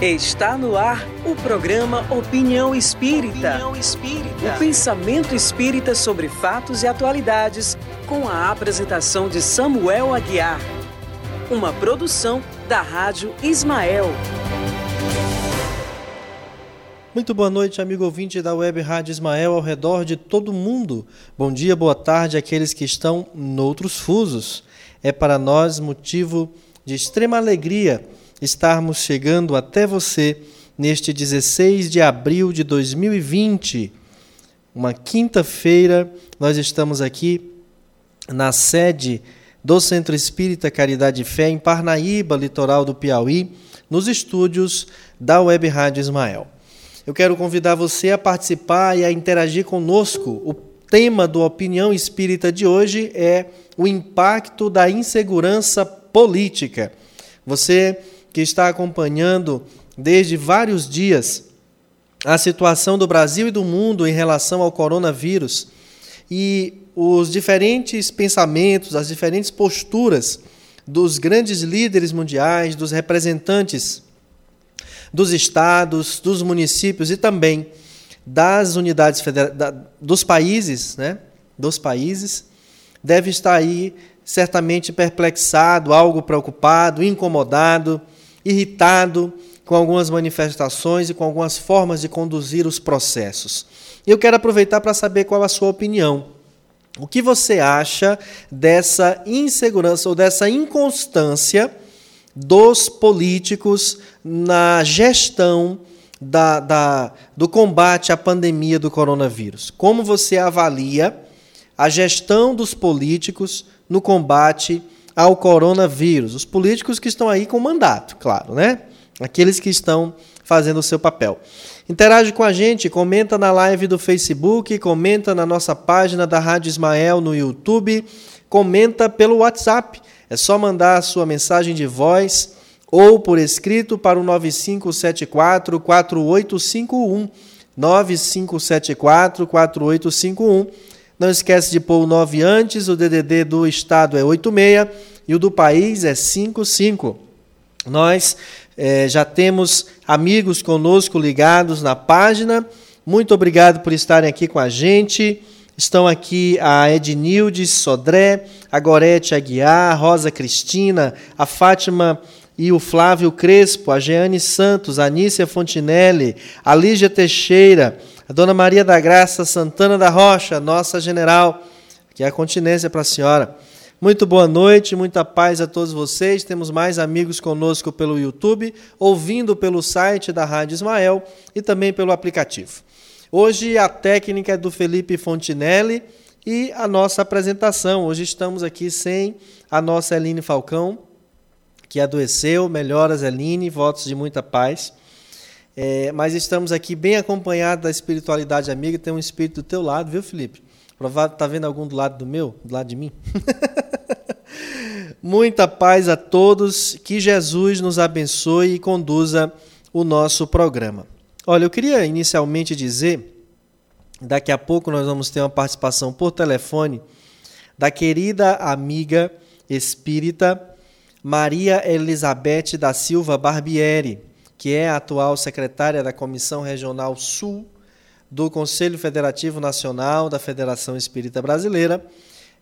Está no ar o programa Opinião Espírita. Opinião Espírita. O pensamento espírita sobre fatos e atualidades, com a apresentação de Samuel Aguiar. Uma produção da Rádio Ismael. Muito boa noite, amigo ouvinte da Web Rádio Ismael ao redor de todo mundo. Bom dia, boa tarde àqueles que estão noutros fusos. É para nós motivo de extrema alegria estarmos chegando até você neste 16 de abril de 2020, uma quinta-feira. Nós estamos aqui na sede do Centro Espírita Caridade e Fé, em Parnaíba, litoral do Piauí, nos estúdios da Web Rádio Ismael. Eu quero convidar você a participar e a interagir conosco. O tema do Opinião Espírita de hoje é o impacto da insegurança política. Você que está acompanhando desde vários dias a situação do Brasil e do mundo em relação ao coronavírus e os diferentes pensamentos, as diferentes posturas dos grandes líderes mundiais, dos representantes dos estados, dos municípios e também das unidades federais, dos países, né? Dos países, deve estar aí certamente perplexado, algo preocupado, incomodado irritado com algumas manifestações e com algumas formas de conduzir os processos. Eu quero aproveitar para saber qual a sua opinião. O que você acha dessa insegurança ou dessa inconstância dos políticos na gestão da, da, do combate à pandemia do coronavírus? Como você avalia a gestão dos políticos no combate ao coronavírus. Os políticos que estão aí com mandato, claro, né? Aqueles que estão fazendo o seu papel. Interage com a gente, comenta na live do Facebook, comenta na nossa página da Rádio Ismael no YouTube, comenta pelo WhatsApp. É só mandar a sua mensagem de voz ou por escrito para o 9574 4851. 9574 4851 não esquece de pôr o 9 antes, o DDD do estado é 86 e o do país é 55. Nós é, já temos amigos conosco ligados na página. Muito obrigado por estarem aqui com a gente. Estão aqui a Ednildes Sodré, a Gorete Aguiar, a Rosa Cristina, a Fátima e o Flávio Crespo, a Jeane Santos, a Anícia Fontinelli, a Lígia Teixeira, a Dona Maria da Graça Santana da Rocha, nossa general, que é a continência para a senhora. Muito boa noite, muita paz a todos vocês. Temos mais amigos conosco pelo YouTube, ouvindo pelo site da Rádio Ismael e também pelo aplicativo. Hoje a técnica é do Felipe Fontinelli e a nossa apresentação. Hoje estamos aqui sem a nossa Eline Falcão, que adoeceu. Melhoras, Eline, votos de muita paz. É, mas estamos aqui bem acompanhados da espiritualidade amiga. Tem um espírito do teu lado, viu, Felipe? Provável tá vendo algum do lado do meu, do lado de mim. Muita paz a todos. Que Jesus nos abençoe e conduza o nosso programa. Olha, eu queria inicialmente dizer, daqui a pouco nós vamos ter uma participação por telefone da querida amiga espírita Maria Elizabeth da Silva Barbieri que é a atual secretária da Comissão Regional Sul do Conselho Federativo Nacional da Federação Espírita Brasileira,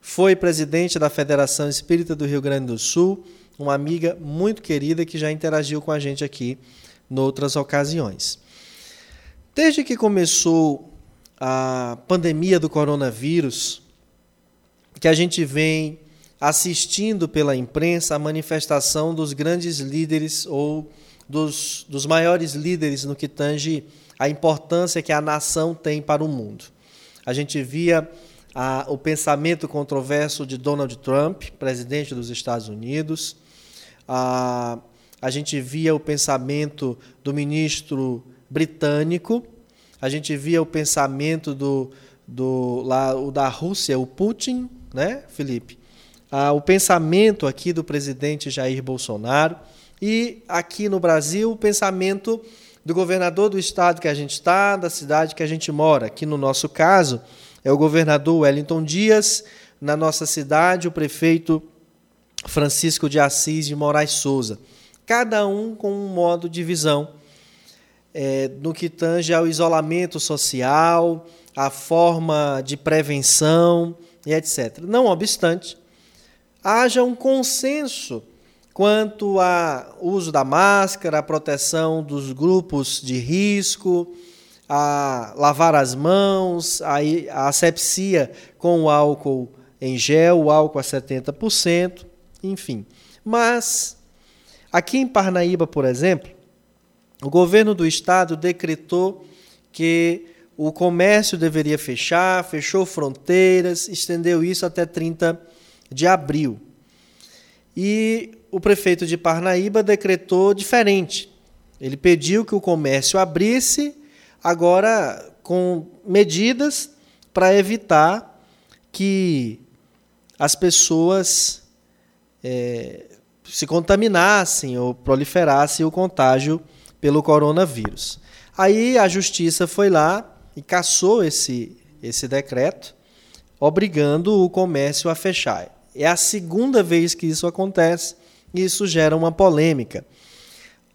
foi presidente da Federação Espírita do Rio Grande do Sul, uma amiga muito querida que já interagiu com a gente aqui noutras ocasiões. Desde que começou a pandemia do coronavírus, que a gente vem assistindo pela imprensa a manifestação dos grandes líderes ou dos, dos maiores líderes no que tange a importância que a nação tem para o mundo. A gente via a, o pensamento controverso de Donald Trump, presidente dos Estados Unidos. A, a gente via o pensamento do ministro britânico. A gente via o pensamento do, do lá, o da Rússia, o Putin, né, Felipe? Ah, o pensamento aqui do presidente Jair Bolsonaro. E aqui no Brasil, o pensamento do governador do estado que a gente está, da cidade que a gente mora. Aqui no nosso caso, é o governador Wellington Dias, na nossa cidade, o prefeito Francisco de Assis de Moraes Souza. Cada um com um modo de visão é, no que tange ao isolamento social, a forma de prevenção e etc. Não obstante, haja um consenso quanto ao uso da máscara, a proteção dos grupos de risco, a lavar as mãos, a, a asepsia com o álcool em gel, o álcool a 70%, enfim. Mas, aqui em Parnaíba, por exemplo, o governo do estado decretou que o comércio deveria fechar, fechou fronteiras, estendeu isso até 30 de abril. E o prefeito de Parnaíba decretou diferente. Ele pediu que o comércio abrisse, agora com medidas para evitar que as pessoas é, se contaminassem ou proliferasse o contágio pelo coronavírus. Aí a justiça foi lá e cassou esse, esse decreto, obrigando o comércio a fechar. É a segunda vez que isso acontece isso gera uma polêmica.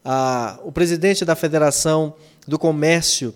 Ah, o presidente da Federação do Comércio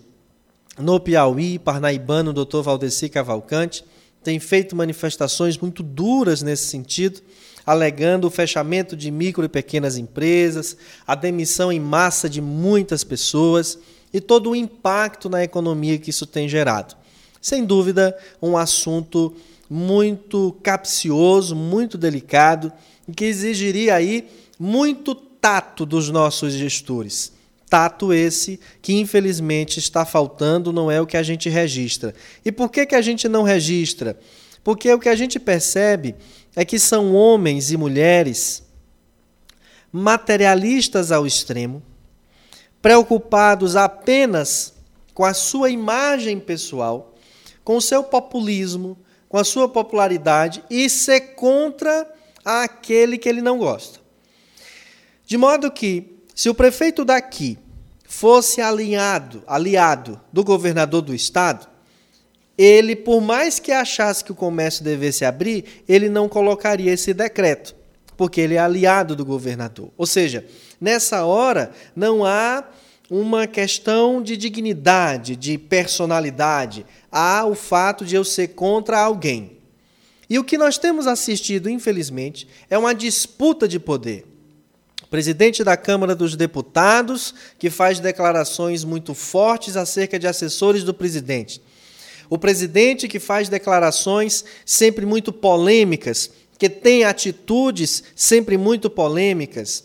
no Piauí, parnaibano, Dr. Valdeci Cavalcante, tem feito manifestações muito duras nesse sentido, alegando o fechamento de micro e pequenas empresas, a demissão em massa de muitas pessoas e todo o impacto na economia que isso tem gerado. Sem dúvida, um assunto muito capcioso, muito delicado que exigiria aí muito tato dos nossos gestores. Tato esse que infelizmente está faltando, não é o que a gente registra. E por que, que a gente não registra? Porque o que a gente percebe é que são homens e mulheres materialistas ao extremo, preocupados apenas com a sua imagem pessoal, com o seu populismo, com a sua popularidade e ser contra aquele que ele não gosta. De modo que, se o prefeito daqui fosse alinhado, aliado do governador do estado, ele, por mais que achasse que o comércio devesse abrir, ele não colocaria esse decreto, porque ele é aliado do governador. Ou seja, nessa hora não há uma questão de dignidade, de personalidade, há o fato de eu ser contra alguém. E o que nós temos assistido, infelizmente, é uma disputa de poder. O presidente da Câmara dos Deputados, que faz declarações muito fortes acerca de assessores do presidente. O presidente que faz declarações sempre muito polêmicas, que tem atitudes sempre muito polêmicas.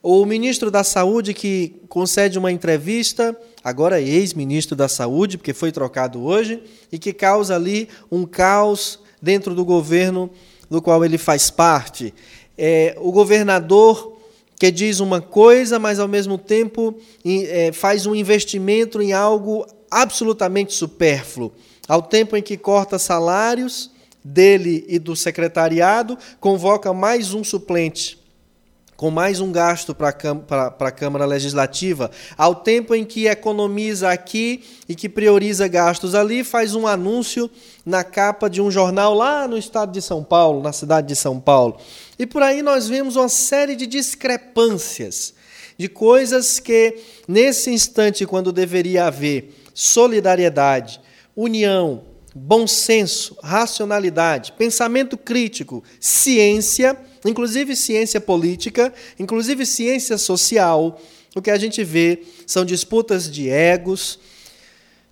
O ministro da Saúde que concede uma entrevista, agora ex-ministro da Saúde, porque foi trocado hoje, e que causa ali um caos dentro do governo do qual ele faz parte. É, o governador que diz uma coisa, mas ao mesmo tempo é, faz um investimento em algo absolutamente supérfluo. Ao tempo em que corta salários dele e do secretariado, convoca mais um suplente com mais um gasto para a Câmara Legislativa, ao tempo em que economiza aqui e que prioriza gastos ali, faz um anúncio na capa de um jornal lá no estado de São Paulo, na cidade de São Paulo. E por aí nós vemos uma série de discrepâncias, de coisas que, nesse instante, quando deveria haver solidariedade, união, bom senso, racionalidade, pensamento crítico, ciência, inclusive ciência política, inclusive ciência social, o que a gente vê são disputas de egos,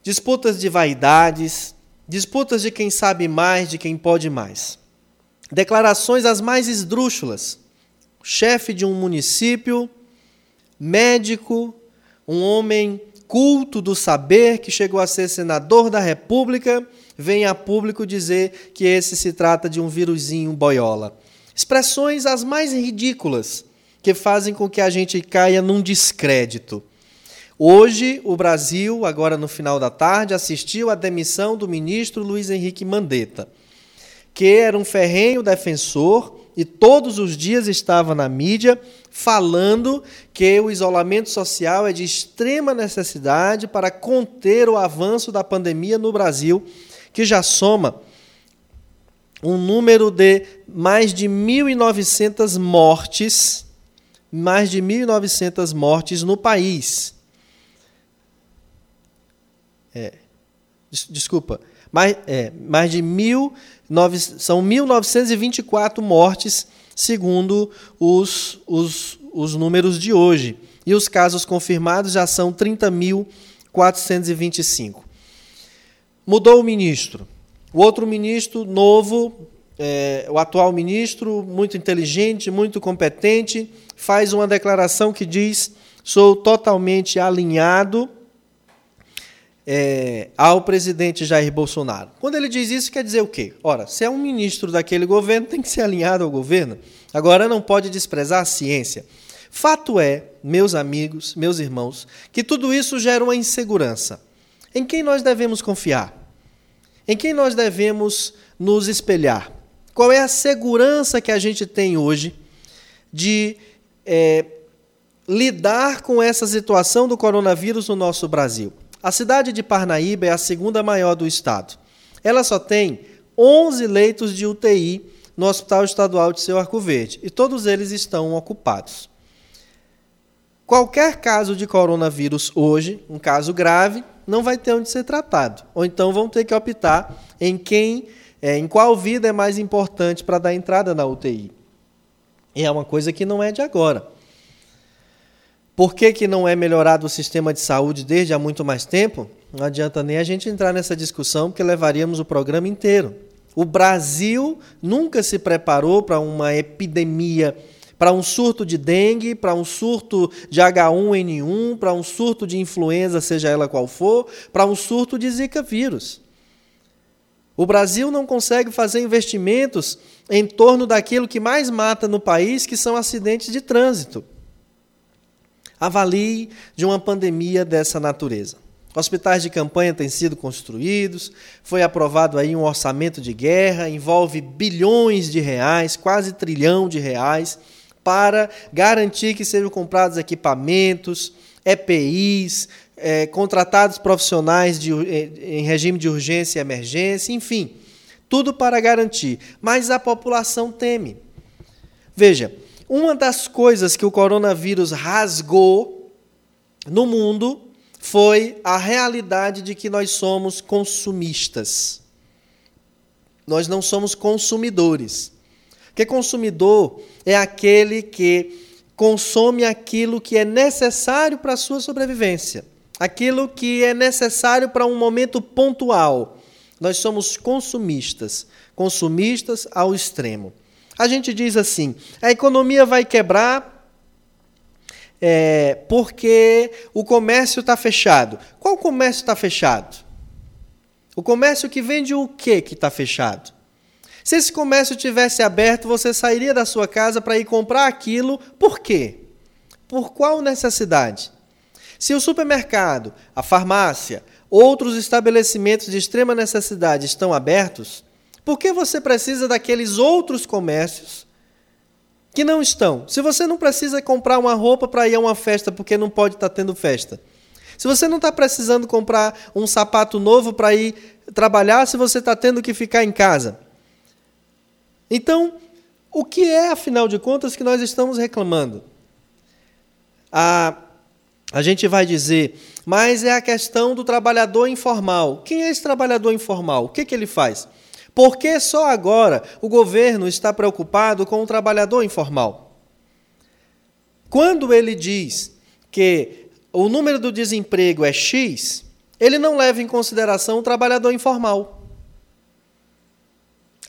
disputas de vaidades, disputas de quem sabe mais, de quem pode mais. Declarações as mais esdrúxulas. Chefe de um município, médico, um homem culto do saber que chegou a ser senador da República, vem a público dizer que esse se trata de um vírusinho boiola. Expressões as mais ridículas que fazem com que a gente caia num descrédito. Hoje, o Brasil, agora no final da tarde, assistiu à demissão do ministro Luiz Henrique Mandetta, que era um ferrenho defensor e todos os dias estava na mídia falando que o isolamento social é de extrema necessidade para conter o avanço da pandemia no Brasil, que já soma um número de mais de 1.900 mortes, mais de 1.900 mortes no país. É, desculpa, mais, é, mais de mil, nove, são 1.924 mortes, segundo os, os, os números de hoje. E os casos confirmados já são 30.425. Mudou o ministro. O outro ministro novo, é, o atual ministro, muito inteligente, muito competente, faz uma declaração que diz: sou totalmente alinhado é, ao presidente Jair Bolsonaro. Quando ele diz isso, quer dizer o quê? Ora, se é um ministro daquele governo, tem que ser alinhado ao governo. Agora, não pode desprezar a ciência. Fato é, meus amigos, meus irmãos, que tudo isso gera uma insegurança. Em quem nós devemos confiar? Em quem nós devemos nos espelhar? Qual é a segurança que a gente tem hoje de é, lidar com essa situação do coronavírus no nosso Brasil? A cidade de Parnaíba é a segunda maior do estado. Ela só tem 11 leitos de UTI no Hospital Estadual de Seu Arco Verde e todos eles estão ocupados. Qualquer caso de coronavírus hoje, um caso grave, não vai ter onde ser tratado. Ou então vão ter que optar em quem, é, em qual vida é mais importante para dar entrada na UTI. E é uma coisa que não é de agora. Por que, que não é melhorado o sistema de saúde desde há muito mais tempo? Não adianta nem a gente entrar nessa discussão, porque levaríamos o programa inteiro. O Brasil nunca se preparou para uma epidemia, para um surto de dengue, para um surto de H1N1, para um surto de influenza, seja ela qual for, para um surto de Zika vírus. O Brasil não consegue fazer investimentos em torno daquilo que mais mata no país, que são acidentes de trânsito. Avalie de uma pandemia dessa natureza. Hospitais de campanha têm sido construídos, foi aprovado aí um orçamento de guerra, envolve bilhões de reais, quase trilhão de reais, para garantir que sejam comprados equipamentos, EPIs, é, contratados profissionais de, em regime de urgência e emergência, enfim, tudo para garantir. Mas a população teme. Veja, uma das coisas que o coronavírus rasgou no mundo foi a realidade de que nós somos consumistas. Nós não somos consumidores. Porque consumidor é aquele que consome aquilo que é necessário para a sua sobrevivência, aquilo que é necessário para um momento pontual. Nós somos consumistas, consumistas ao extremo. A gente diz assim: a economia vai quebrar é, porque o comércio está fechado. Qual comércio está fechado? O comércio que vende o que que está fechado? Se esse comércio tivesse aberto, você sairia da sua casa para ir comprar aquilo. Por quê? Por qual necessidade? Se o supermercado, a farmácia, outros estabelecimentos de extrema necessidade estão abertos, por que você precisa daqueles outros comércios que não estão? Se você não precisa comprar uma roupa para ir a uma festa porque não pode estar tá tendo festa. Se você não está precisando comprar um sapato novo para ir trabalhar, se você está tendo que ficar em casa. Então, o que é, afinal de contas, que nós estamos reclamando? A, a gente vai dizer, mas é a questão do trabalhador informal. Quem é esse trabalhador informal? O que, que ele faz? Por que só agora o governo está preocupado com o trabalhador informal? Quando ele diz que o número do desemprego é X, ele não leva em consideração o trabalhador informal.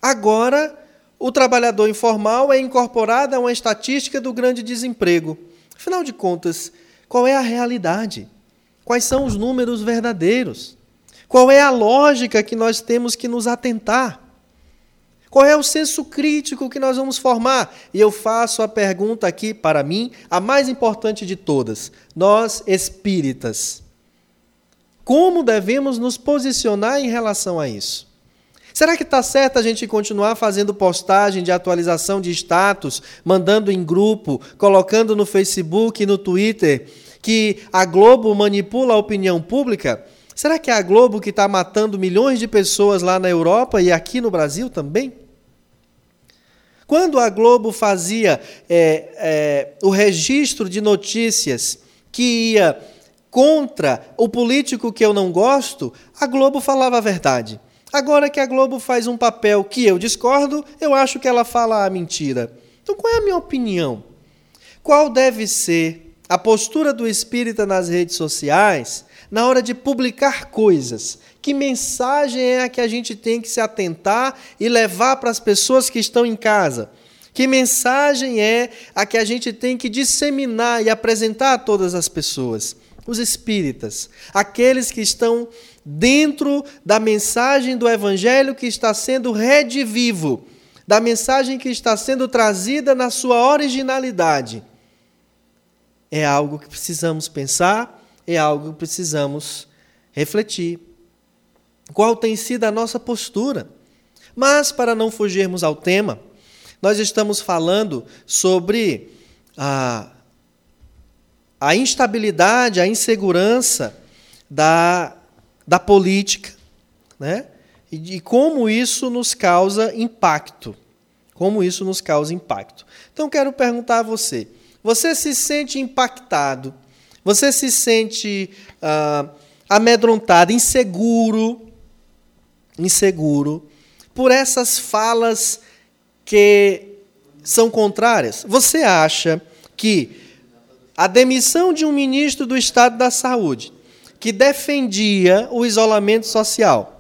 Agora, o trabalhador informal é incorporado a uma estatística do grande desemprego. Afinal de contas, qual é a realidade? Quais são os números verdadeiros? Qual é a lógica que nós temos que nos atentar? Qual é o senso crítico que nós vamos formar? E eu faço a pergunta aqui para mim, a mais importante de todas. Nós espíritas, como devemos nos posicionar em relação a isso? Será que está certo a gente continuar fazendo postagem de atualização de status, mandando em grupo, colocando no Facebook e no Twitter, que a Globo manipula a opinião pública? Será que é a Globo que está matando milhões de pessoas lá na Europa e aqui no Brasil também? Quando a Globo fazia é, é, o registro de notícias que ia contra o político que eu não gosto, a Globo falava a verdade. Agora que a Globo faz um papel que eu discordo, eu acho que ela fala a mentira. Então, qual é a minha opinião? Qual deve ser a postura do espírita nas redes sociais na hora de publicar coisas? Que mensagem é a que a gente tem que se atentar e levar para as pessoas que estão em casa? Que mensagem é a que a gente tem que disseminar e apresentar a todas as pessoas? Os espíritas, aqueles que estão dentro da mensagem do evangelho que está sendo redivivo, da mensagem que está sendo trazida na sua originalidade. É algo que precisamos pensar, é algo que precisamos refletir. Qual tem sido a nossa postura? Mas, para não fugirmos ao tema, nós estamos falando sobre a, a instabilidade, a insegurança da, da política, né? E, e como isso nos causa impacto. Como isso nos causa impacto. Então, quero perguntar a você: você se sente impactado? Você se sente ah, amedrontado, inseguro inseguro por essas falas que são contrárias? Você acha que a demissão de um ministro do Estado da Saúde, que defendia o isolamento social,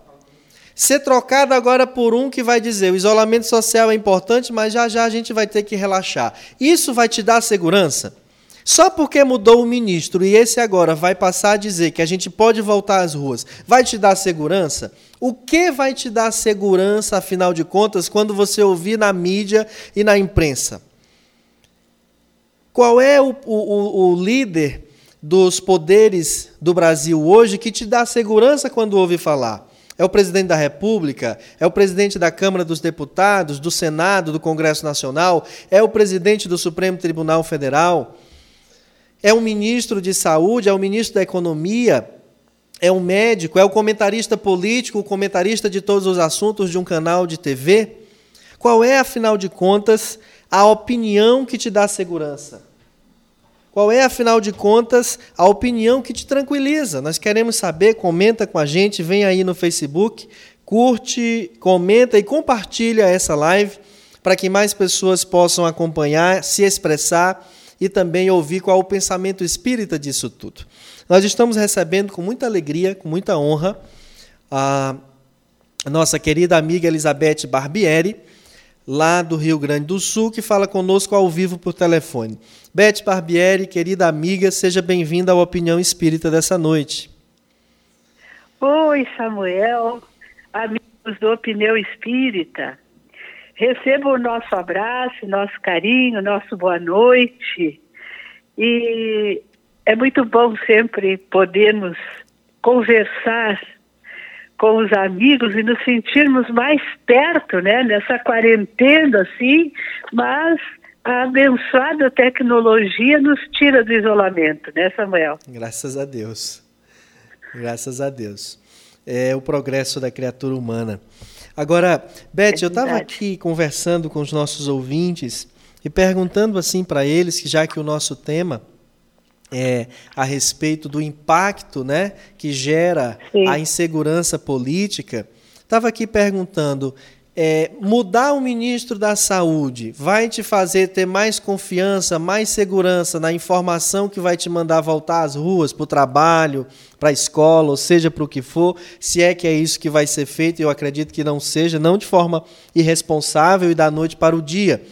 ser trocado agora por um que vai dizer o isolamento social é importante, mas já já a gente vai ter que relaxar. Isso vai te dar segurança? Só porque mudou o ministro e esse agora vai passar a dizer que a gente pode voltar às ruas, vai te dar segurança? O que vai te dar segurança, afinal de contas, quando você ouvir na mídia e na imprensa? Qual é o, o, o líder dos poderes do Brasil hoje que te dá segurança quando ouve falar? É o presidente da República? É o presidente da Câmara dos Deputados, do Senado, do Congresso Nacional? É o presidente do Supremo Tribunal Federal? é um ministro de saúde, é um ministro da economia, é um médico, é o comentarista político, o comentarista de todos os assuntos de um canal de TV? Qual é, afinal de contas, a opinião que te dá segurança? Qual é, afinal de contas, a opinião que te tranquiliza? Nós queremos saber, comenta com a gente, vem aí no Facebook, curte, comenta e compartilha essa live para que mais pessoas possam acompanhar, se expressar e também ouvir qual é o pensamento espírita disso tudo. Nós estamos recebendo com muita alegria, com muita honra, a nossa querida amiga Elizabeth Barbieri, lá do Rio Grande do Sul, que fala conosco ao vivo por telefone. Beth Barbieri, querida amiga, seja bem-vinda à Opinião Espírita dessa noite. Oi, Samuel, amigos do Opinião Espírita. Receba o nosso abraço, nosso carinho, nosso boa noite. E é muito bom sempre podermos conversar com os amigos e nos sentirmos mais perto, né? Nessa quarentena, assim, mas a abençoada tecnologia nos tira do isolamento, né, Samuel? Graças a Deus. Graças a Deus. É o progresso da criatura humana. Agora, Beth, é eu estava aqui conversando com os nossos ouvintes e perguntando assim para eles, que já que o nosso tema é a respeito do impacto né, que gera Sim. a insegurança política, estava aqui perguntando é, mudar o ministro da Saúde vai te fazer ter mais confiança, mais segurança na informação que vai te mandar voltar às ruas, para o trabalho, para a escola, ou seja, para o que for, se é que é isso que vai ser feito, eu acredito que não seja, não de forma irresponsável e da noite para o dia.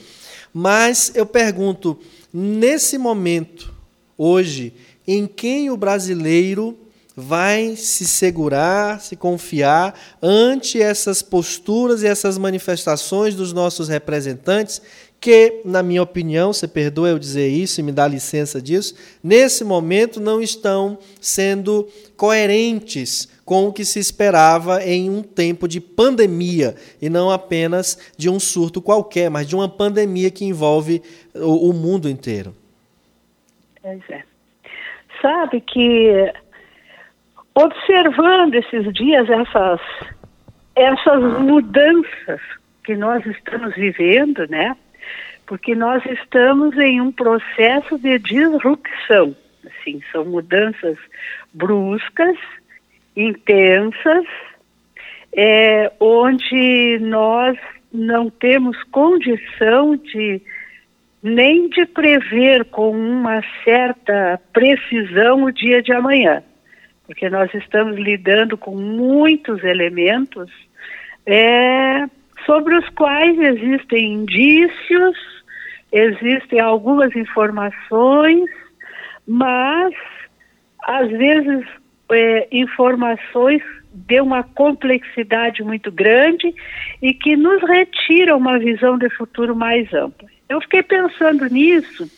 Mas eu pergunto, nesse momento, hoje, em quem o brasileiro vai se segurar, se confiar ante essas posturas e essas manifestações dos nossos representantes, que, na minha opinião, você perdoa eu dizer isso e me dá licença disso, nesse momento não estão sendo coerentes com o que se esperava em um tempo de pandemia, e não apenas de um surto qualquer, mas de uma pandemia que envolve o, o mundo inteiro. Pois é. Sabe que observando esses dias essas, essas mudanças que nós estamos vivendo, né? Porque nós estamos em um processo de disrupção, Assim, são mudanças bruscas, intensas, é, onde nós não temos condição de nem de prever com uma certa precisão o dia de amanhã, porque nós estamos lidando com muitos elementos é, sobre os quais existem indícios, existem algumas informações, mas às vezes é, informações de uma complexidade muito grande e que nos retira uma visão de futuro mais ampla. Eu fiquei pensando nisso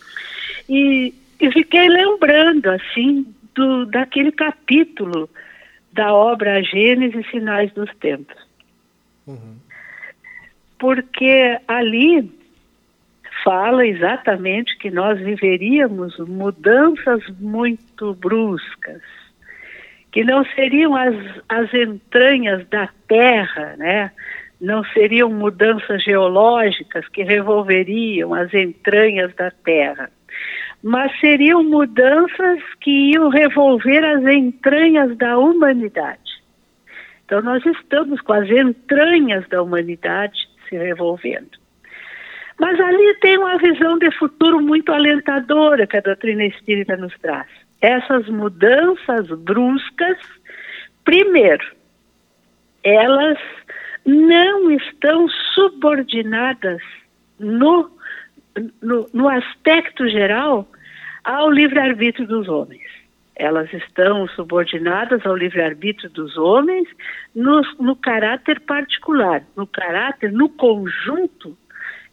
e, e fiquei lembrando assim do, daquele capítulo da obra Gênesis e Sinais dos Tempos. Uhum. Porque ali fala exatamente que nós viveríamos mudanças muito bruscas que não seriam as, as entranhas da Terra, né? Não seriam mudanças geológicas que revolveriam as entranhas da Terra, mas seriam mudanças que iam revolver as entranhas da humanidade. Então, nós estamos com as entranhas da humanidade se revolvendo. Mas ali tem uma visão de futuro muito alentadora que a doutrina espírita nos traz essas mudanças bruscas, primeiro, elas não estão subordinadas no, no, no aspecto geral ao livre-arbítrio dos homens. Elas estão subordinadas ao livre-arbítrio dos homens no, no caráter particular, no caráter, no conjunto,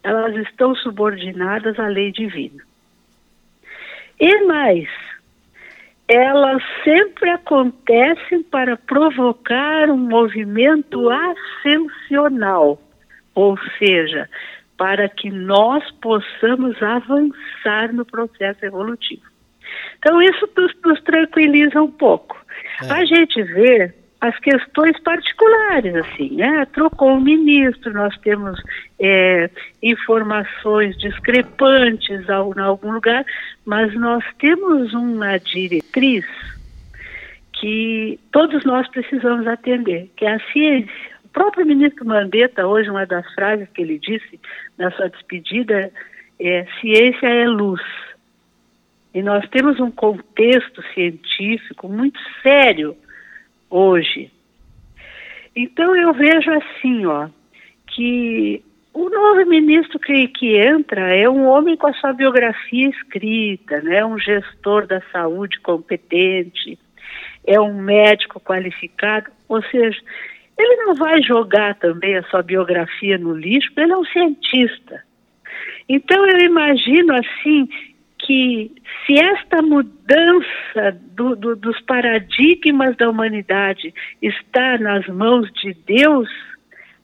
elas estão subordinadas à lei divina. E mais, elas sempre acontecem para provocar um movimento ascensional, ou seja, para que nós possamos avançar no processo evolutivo. Então, isso nos, nos tranquiliza um pouco. É. A gente vê as questões particulares, assim, né? Trocou o ministro, nós temos é, informações discrepantes em algum lugar, mas nós temos uma diretriz que todos nós precisamos atender, que é a ciência. O próprio ministro Mandetta, hoje, uma das frases que ele disse na sua despedida é: ciência é luz. E nós temos um contexto científico muito sério hoje. Então eu vejo assim, ó, que o novo ministro que, que entra é um homem com a sua biografia escrita, né? um gestor da saúde competente, é um médico qualificado, ou seja, ele não vai jogar também a sua biografia no lixo, ele é um cientista. Então eu imagino assim que se esta mudança do, do, dos paradigmas da humanidade está nas mãos de Deus,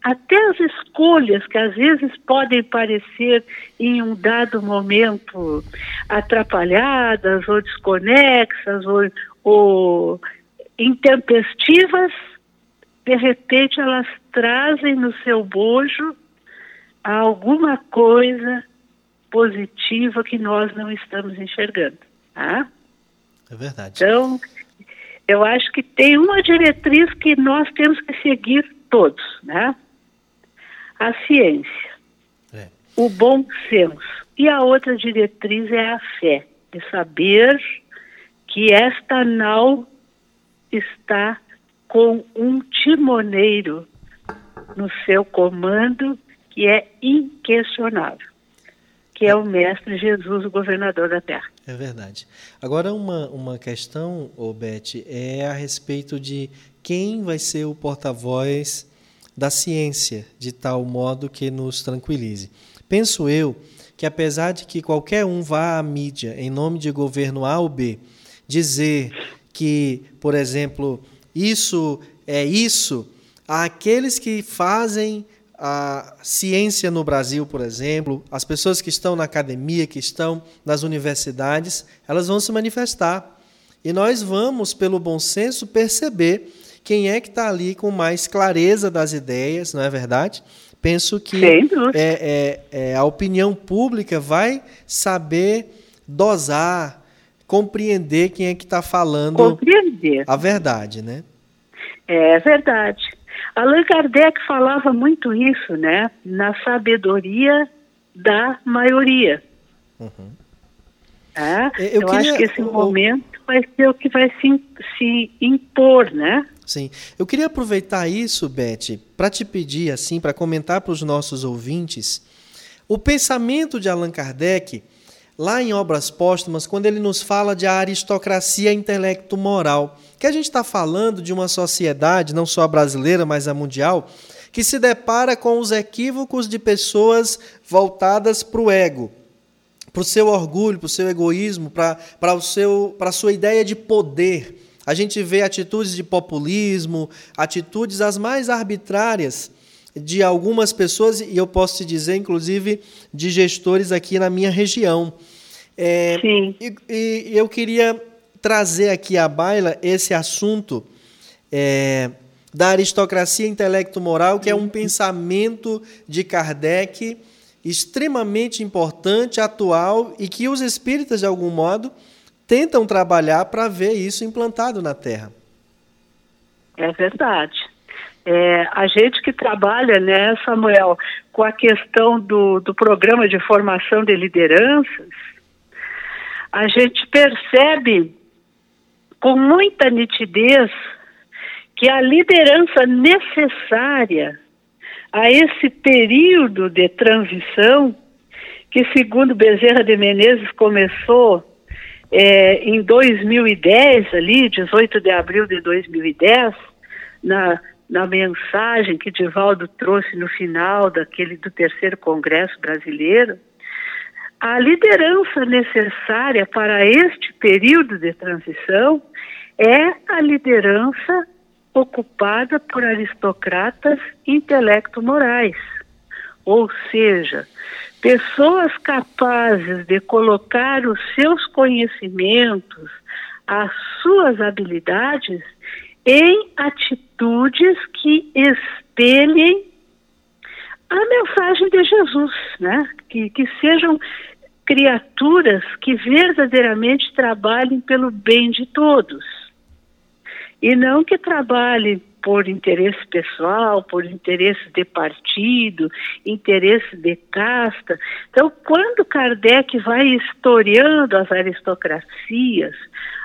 até as escolhas que às vezes podem parecer em um dado momento atrapalhadas ou desconexas ou, ou intempestivas, de repente elas trazem no seu bojo alguma coisa positiva que nós não estamos enxergando. Tá? É verdade. Então, eu acho que tem uma diretriz que nós temos que seguir todos, né? A ciência, é. o bom senso. E a outra diretriz é a fé, de saber que esta nau está com um timoneiro no seu comando que é inquestionável que é o Mestre Jesus, o governador da terra. É verdade. Agora, uma, uma questão, oh Beth, é a respeito de quem vai ser o porta-voz da ciência, de tal modo que nos tranquilize. Penso eu que, apesar de que qualquer um vá à mídia em nome de governo A ou B, dizer que, por exemplo, isso é isso, aqueles que fazem a ciência no Brasil, por exemplo, as pessoas que estão na academia, que estão nas universidades, elas vão se manifestar. E nós vamos, pelo bom senso, perceber quem é que está ali com mais clareza das ideias, não é verdade? Penso que é, é, é, a opinião pública vai saber dosar, compreender quem é que está falando compreender. a verdade, né? É verdade. Allan Kardec falava muito isso, né? Na sabedoria da maioria. Uhum. É? Eu, eu queria, acho que esse momento vai ser o que vai se, se impor, né? Sim. Eu queria aproveitar isso, Beth, para te pedir, assim, para comentar para os nossos ouvintes, o pensamento de Allan Kardec, lá em Obras Póstumas, quando ele nos fala de aristocracia intelecto-moral, que a gente está falando de uma sociedade, não só a brasileira, mas a mundial, que se depara com os equívocos de pessoas voltadas para o ego para o seu orgulho, para o seu egoísmo, para a sua ideia de poder. A gente vê atitudes de populismo, atitudes as mais arbitrárias de algumas pessoas, e eu posso te dizer, inclusive, de gestores aqui na minha região. É, Sim. E, e, eu queria trazer aqui à baila esse assunto é, da aristocracia intelecto-moral, que é um pensamento de Kardec extremamente importante, atual e que os espíritas, de algum modo, tentam trabalhar para ver isso implantado na Terra. É verdade. É, a gente que trabalha, né, Samuel, com a questão do, do programa de formação de lideranças, a gente percebe com muita nitidez que a liderança necessária a esse período de transição, que segundo Bezerra de Menezes começou é, em 2010, ali, 18 de abril de 2010, na, na mensagem que Divaldo trouxe no final daquele do terceiro Congresso Brasileiro, a liderança necessária para este período de transição é a liderança ocupada por aristocratas intelecto-morais, ou seja, pessoas capazes de colocar os seus conhecimentos, as suas habilidades em atitudes que espelhem a mensagem de Jesus, né? Que, que sejam criaturas que verdadeiramente trabalhem pelo bem de todos e não que trabalhe por interesse pessoal, por interesse de partido, interesse de casta. Então, quando Kardec vai historiando as aristocracias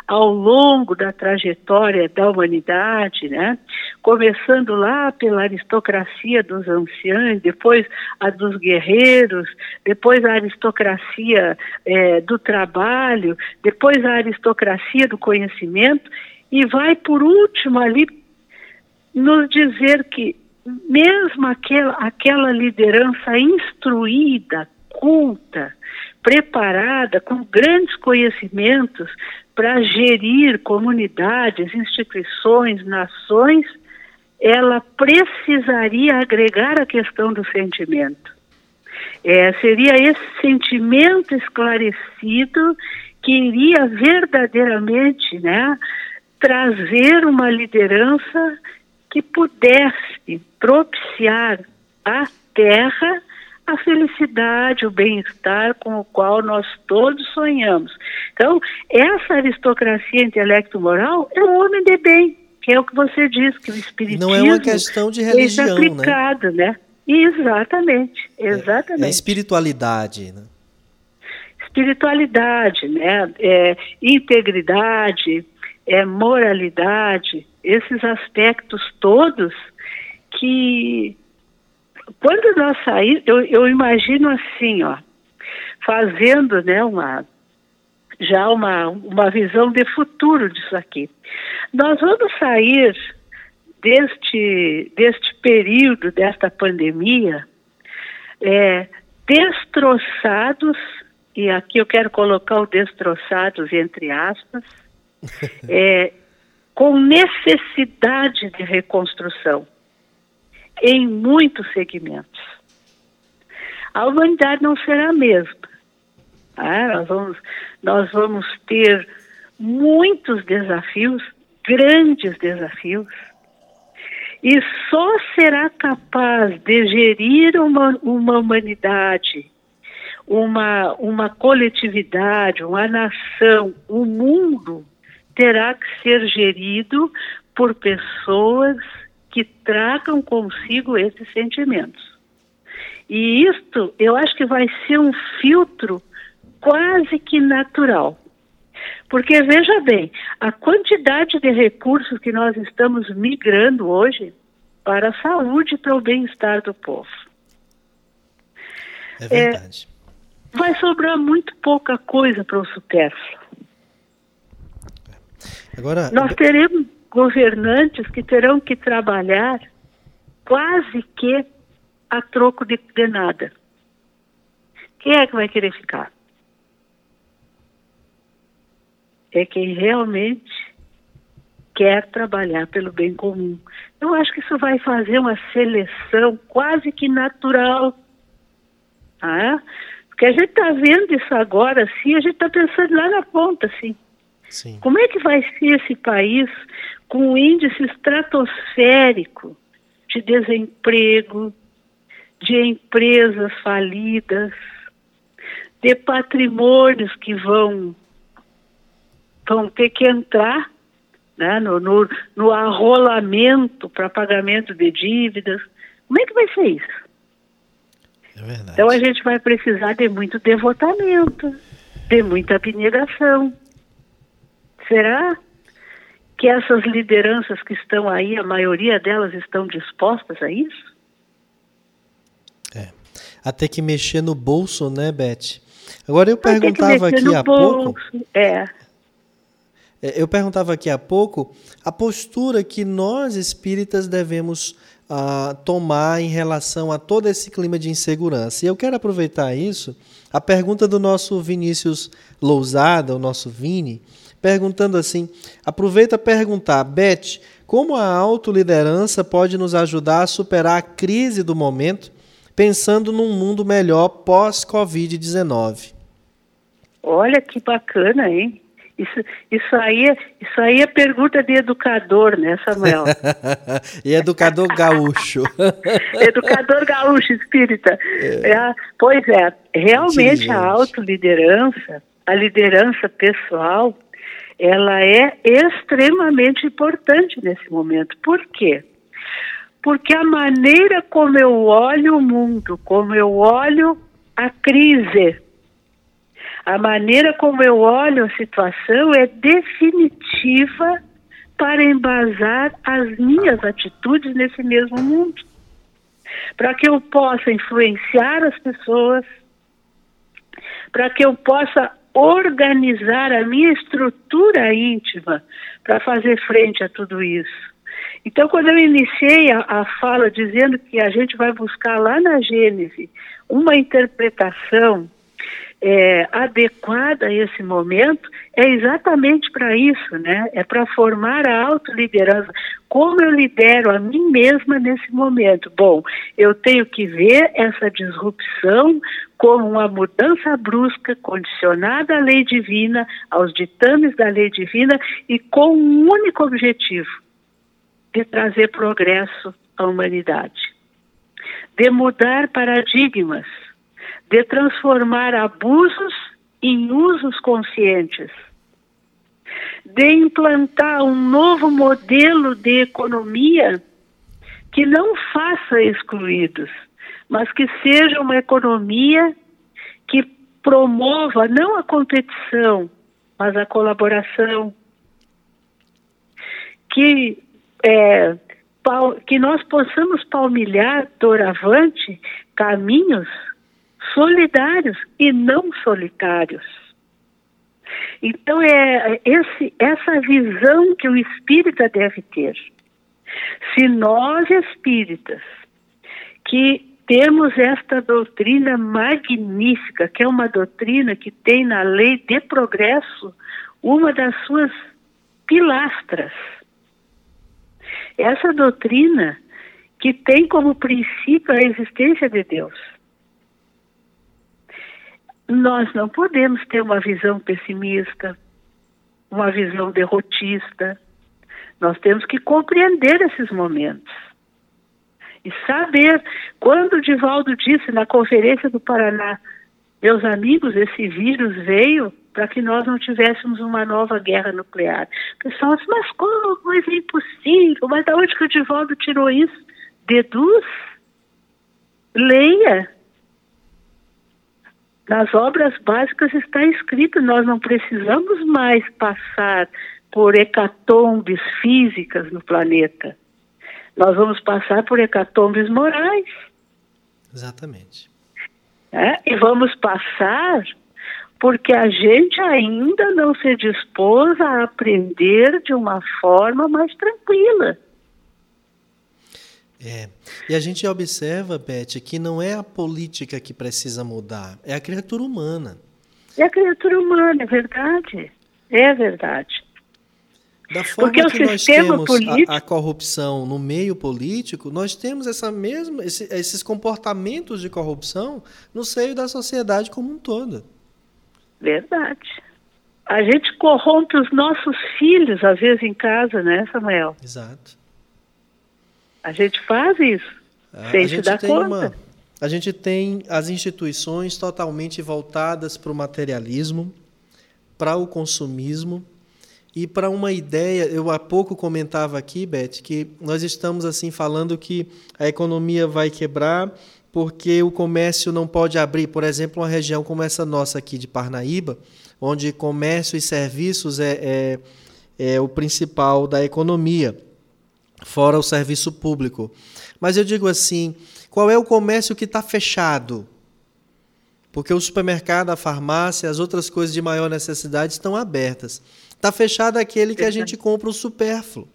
ao longo da trajetória da humanidade, né? começando lá pela aristocracia dos anciãos, depois a dos guerreiros, depois a aristocracia é, do trabalho, depois a aristocracia do conhecimento, e vai, por último, ali nos dizer que, mesmo aquela, aquela liderança instruída, culta, preparada, com grandes conhecimentos para gerir comunidades, instituições, nações, ela precisaria agregar a questão do sentimento. É, seria esse sentimento esclarecido que iria verdadeiramente né, trazer uma liderança que pudesse propiciar à Terra a felicidade, o bem-estar com o qual nós todos sonhamos. Então, essa aristocracia intelecto-moral é um homem de bem, que é o que você diz, que o espiritismo... Não é uma questão de religião, é aplicado, né? né? Exatamente, exatamente. É, é espiritualidade, né? Espiritualidade, né? É, integridade, é, moralidade, esses aspectos todos que quando nós saímos, eu, eu imagino assim, ó, fazendo né, uma, já uma, uma visão de futuro disso aqui. Nós vamos sair deste, deste período, desta pandemia, é, destroçados, e aqui eu quero colocar o destroçados entre aspas, é, com necessidade de reconstrução em muitos segmentos. A humanidade não será a mesma. Ah, nós, vamos, nós vamos ter muitos desafios, grandes desafios, e só será capaz de gerir uma, uma humanidade uma, uma coletividade, uma nação, um mundo terá que ser gerido por pessoas que tragam consigo esses sentimentos. E isto, eu acho que vai ser um filtro quase que natural. Porque veja bem, a quantidade de recursos que nós estamos migrando hoje para a saúde e para o bem-estar do povo. É verdade. É, vai sobrar muito pouca coisa para o supérfluo. Agora, Nós teremos governantes que terão que trabalhar quase que a troco de, de nada. Quem é que vai querer ficar? É quem realmente quer trabalhar pelo bem comum. Eu acho que isso vai fazer uma seleção quase que natural. Ah, porque a gente está vendo isso agora, assim, a gente está pensando lá na ponta, assim. Sim. Como é que vai ser esse país com um índice estratosférico de desemprego, de empresas falidas, de patrimônios que vão, vão ter que entrar né, no, no, no arrolamento para pagamento de dívidas. Como é que vai ser isso? É então a gente vai precisar de muito devotamento, de muita abnegação. Será que essas lideranças que estão aí, a maioria delas estão dispostas a isso? É. Até que mexer no bolso, né, Beth? Agora eu perguntava aqui há bolso. pouco. É. é. Eu perguntava aqui há pouco a postura que nós espíritas devemos uh, tomar em relação a todo esse clima de insegurança. E eu quero aproveitar isso, a pergunta do nosso Vinícius Lousada, o nosso Vini, perguntando assim: aproveita a perguntar, Beth, como a autoliderança pode nos ajudar a superar a crise do momento, pensando num mundo melhor pós-Covid-19? Olha que bacana, hein? Isso, isso, aí, é, isso aí é pergunta de educador, né, Samuel? e educador gaúcho. educador gaúcho espírita. É. É, pois é, realmente a autoliderança, a liderança pessoal, ela é extremamente importante nesse momento. Por quê? Porque a maneira como eu olho o mundo, como eu olho a crise, a maneira como eu olho a situação é definitiva para embasar as minhas atitudes nesse mesmo mundo. Para que eu possa influenciar as pessoas, para que eu possa organizar a minha estrutura íntima para fazer frente a tudo isso. Então, quando eu iniciei a, a, fala dizendo que a gente vai buscar lá na Gênese uma interpretação é, adequada a esse momento, é exatamente para isso, né? É para formar a autoliderança. Como eu lidero a mim mesma nesse momento? Bom, eu tenho que ver essa disrupção como uma mudança brusca, condicionada à lei divina, aos ditames da lei divina e com um único objetivo: de trazer progresso à humanidade, de mudar paradigmas, de transformar abusos em usos conscientes, de implantar um novo modelo de economia que não faça excluídos, mas que seja uma economia que promova não a competição, mas a colaboração, que, é, que nós possamos palmilhar doravante caminhos solidários e não solitários. Então é esse, essa visão que o espírita deve ter. Se nós espíritas que temos esta doutrina magnífica, que é uma doutrina que tem na lei de progresso uma das suas pilastras. Essa doutrina que tem como princípio a existência de Deus. Nós não podemos ter uma visão pessimista, uma visão derrotista. Nós temos que compreender esses momentos e saber, quando o Divaldo disse na Conferência do Paraná, Meus amigos, esse vírus veio para que nós não tivéssemos uma nova guerra nuclear. O pessoal diz, mas como? Mas é impossível. Mas da onde que o Divaldo tirou isso? Deduz. Leia. Nas obras básicas está escrito, nós não precisamos mais passar por hecatombes físicas no planeta. Nós vamos passar por hecatombes morais. Exatamente. É? E vamos passar porque a gente ainda não se dispôs a aprender de uma forma mais tranquila. É. E a gente observa, Beth, que não é a política que precisa mudar, é a criatura humana. É a criatura humana, é verdade. É verdade. Da forma Porque que nós temos político... a, a, corrupção no meio político, nós temos essa mesma, esse, esses comportamentos de corrupção no seio da sociedade como um todo. Verdade. A gente corrompe os nossos filhos, às vezes, em casa, né, Samuel? Exato. A gente faz isso, a, sem a se dar conta. Uma, a gente tem as instituições totalmente voltadas para o materialismo, para o consumismo, e para uma ideia, eu há pouco comentava aqui, Beth, que nós estamos assim falando que a economia vai quebrar porque o comércio não pode abrir, por exemplo, uma região como essa nossa aqui de Parnaíba, onde comércio e serviços é, é, é o principal da economia, fora o serviço público. Mas eu digo assim, qual é o comércio que está fechado? Porque o supermercado, a farmácia, as outras coisas de maior necessidade estão abertas. Está fechado aquele que a gente compra o supérfluo.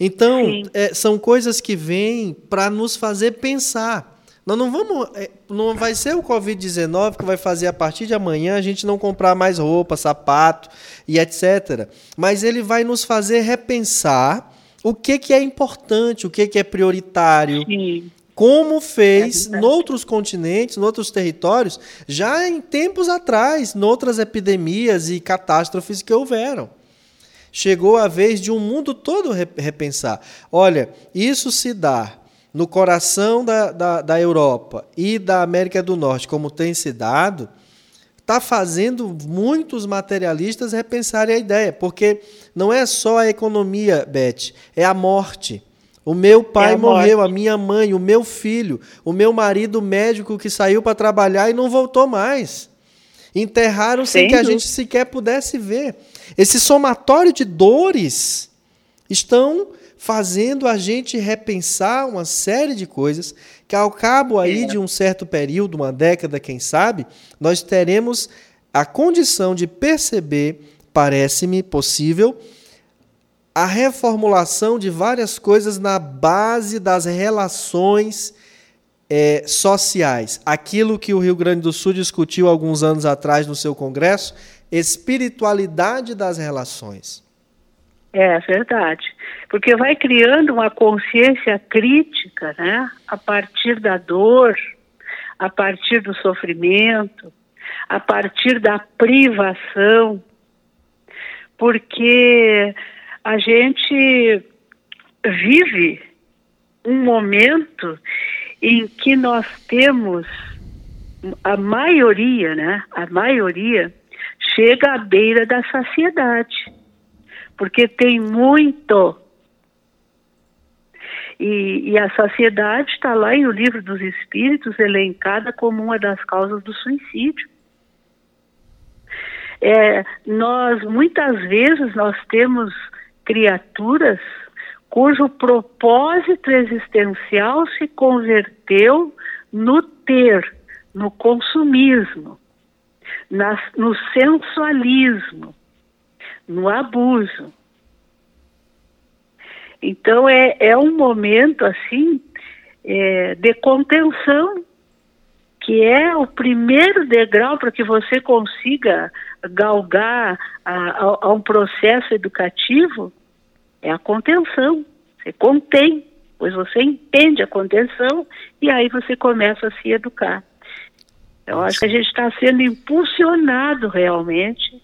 Então, é, são coisas que vêm para nos fazer pensar. Nós não vamos. É, não vai ser o Covid-19 que vai fazer a partir de amanhã a gente não comprar mais roupa, sapato e etc. Mas ele vai nos fazer repensar o que, que é importante, o que, que é prioritário. Sim como fez é noutros continentes, noutros territórios, já em tempos atrás, noutras epidemias e catástrofes que houveram. Chegou a vez de um mundo todo repensar. Olha, isso se dá no coração da, da, da Europa e da América do Norte, como tem se dado, está fazendo muitos materialistas repensarem a ideia, porque não é só a economia, Beth, é a morte. O meu pai é a morreu, a minha mãe, o meu filho, o meu marido médico que saiu para trabalhar e não voltou mais. Enterraram sem, sem que a gente sequer pudesse ver. Esse somatório de dores estão fazendo a gente repensar uma série de coisas que ao cabo aí é. de um certo período, uma década, quem sabe, nós teremos a condição de perceber, parece-me possível, a reformulação de várias coisas na base das relações é, sociais. Aquilo que o Rio Grande do Sul discutiu alguns anos atrás no seu congresso, espiritualidade das relações. É verdade, porque vai criando uma consciência crítica, né, a partir da dor, a partir do sofrimento, a partir da privação, porque a gente vive um momento em que nós temos a maioria, né? A maioria chega à beira da saciedade, porque tem muito. E, e a saciedade está lá no livro dos Espíritos elencada como uma das causas do suicídio. É, nós muitas vezes nós temos criaturas cujo propósito existencial se converteu no ter, no consumismo, na, no sensualismo, no abuso. Então é, é um momento assim é, de contenção, que é o primeiro degrau para que você consiga galgar a, a, a um processo educativo é a contenção. Você contém, pois você entende a contenção e aí você começa a se educar. Eu acho que a gente está sendo impulsionado realmente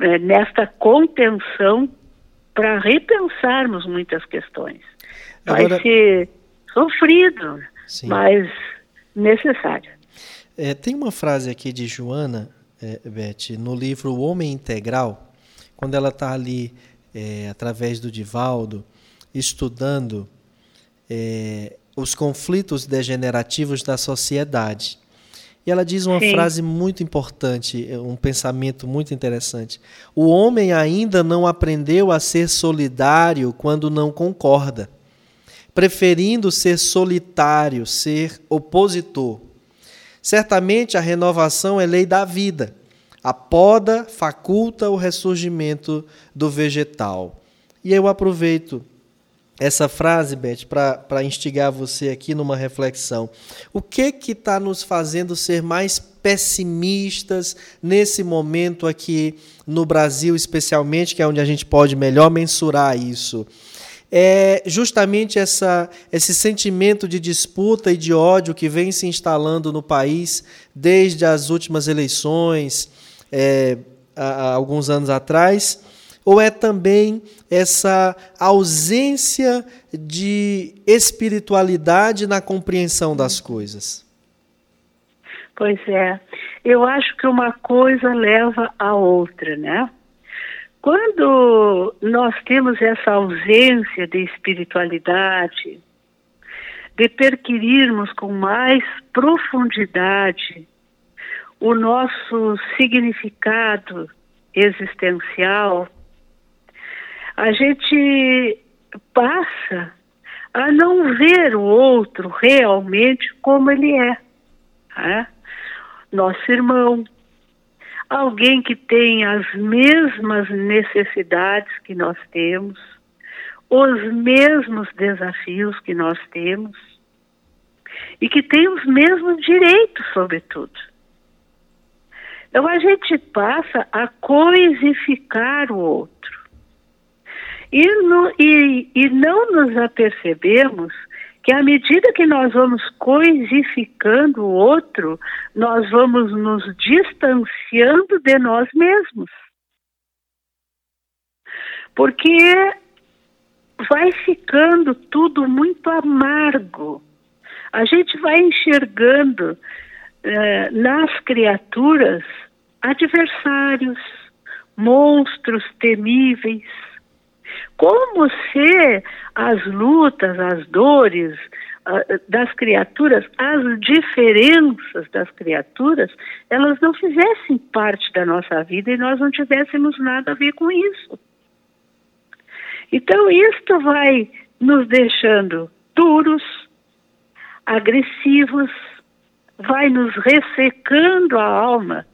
é, nesta contenção para repensarmos muitas questões. Vai Agora... ser sofrido, Sim. mas necessário. É, tem uma frase aqui de Joana, é, Beth, no livro O Homem Integral, quando ela está ali, é, através do Divaldo, estudando é, os conflitos degenerativos da sociedade. E ela diz uma Sim. frase muito importante, um pensamento muito interessante. O homem ainda não aprendeu a ser solidário quando não concorda, preferindo ser solitário, ser opositor. Certamente a renovação é lei da vida. A poda faculta o ressurgimento do vegetal. E eu aproveito essa frase, Beth, para instigar você aqui numa reflexão. O que que está nos fazendo ser mais pessimistas nesse momento aqui no Brasil, especialmente, que é onde a gente pode melhor mensurar isso? É justamente essa, esse sentimento de disputa e de ódio que vem se instalando no país desde as últimas eleições, é, há, há alguns anos atrás ou é também essa ausência de espiritualidade na compreensão das coisas? Pois é. Eu acho que uma coisa leva a outra, né? Quando nós temos essa ausência de espiritualidade, de perquirirmos com mais profundidade o nosso significado existencial, a gente passa a não ver o outro realmente como ele é. Né? Nosso irmão, alguém que tem as mesmas necessidades que nós temos, os mesmos desafios que nós temos e que tem os mesmos direitos, sobretudo. Então a gente passa a coisificar o outro. E, no, e, e não nos apercebemos que à medida que nós vamos coisificando o outro, nós vamos nos distanciando de nós mesmos. Porque vai ficando tudo muito amargo. A gente vai enxergando eh, nas criaturas adversários, monstros temíveis como se as lutas, as dores uh, das criaturas, as diferenças das criaturas, elas não fizessem parte da nossa vida e nós não tivéssemos nada a ver com isso. Então, isto vai nos deixando duros, agressivos, vai nos ressecando a alma.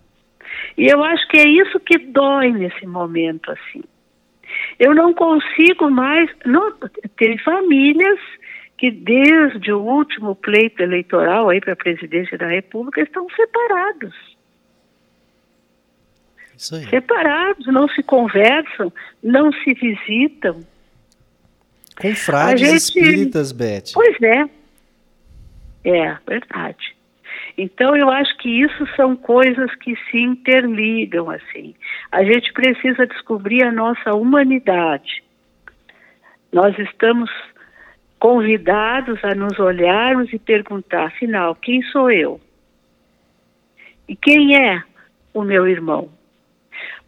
E eu acho que é isso que dói nesse momento, assim. Eu não consigo mais. Não, tem famílias que desde o último pleito eleitoral aí para a presidência da República estão separados. Separados, não se conversam, não se visitam. Com frades gente, espíritas, Beth. Pois é. É, verdade. Então eu acho que isso são coisas que se interligam assim. A gente precisa descobrir a nossa humanidade. Nós estamos convidados a nos olharmos e perguntar, afinal, quem sou eu? E quem é o meu irmão?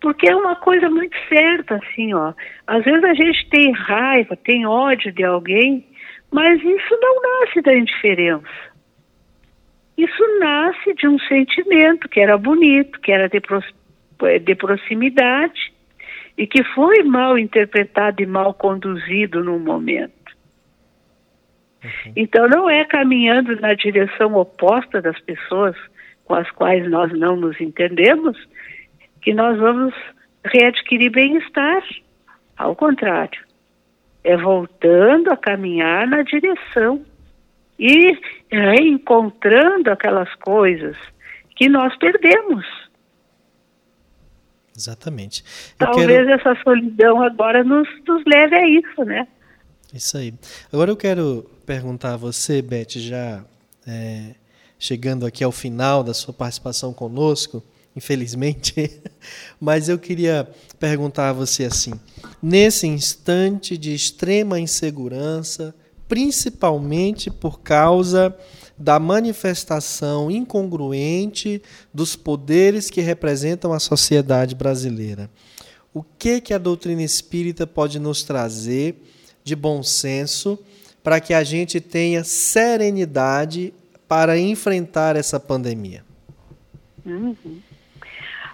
Porque é uma coisa muito certa, assim, ó. Às vezes a gente tem raiva, tem ódio de alguém, mas isso não nasce da indiferença. Isso nasce de um sentimento que era bonito, que era de, de proximidade e que foi mal interpretado e mal conduzido no momento. Uhum. Então não é caminhando na direção oposta das pessoas com as quais nós não nos entendemos que nós vamos readquirir bem-estar. Ao contrário, é voltando a caminhar na direção e reencontrando aquelas coisas que nós perdemos. Exatamente. Eu Talvez quero... essa solidão agora nos, nos leve a isso, né? Isso aí. Agora eu quero perguntar a você, Beth, já é, chegando aqui ao final da sua participação conosco, infelizmente, mas eu queria perguntar a você assim: nesse instante de extrema insegurança, principalmente por causa da manifestação incongruente dos poderes que representam a sociedade brasileira. O que que a doutrina espírita pode nos trazer de bom senso para que a gente tenha serenidade para enfrentar essa pandemia? Uhum.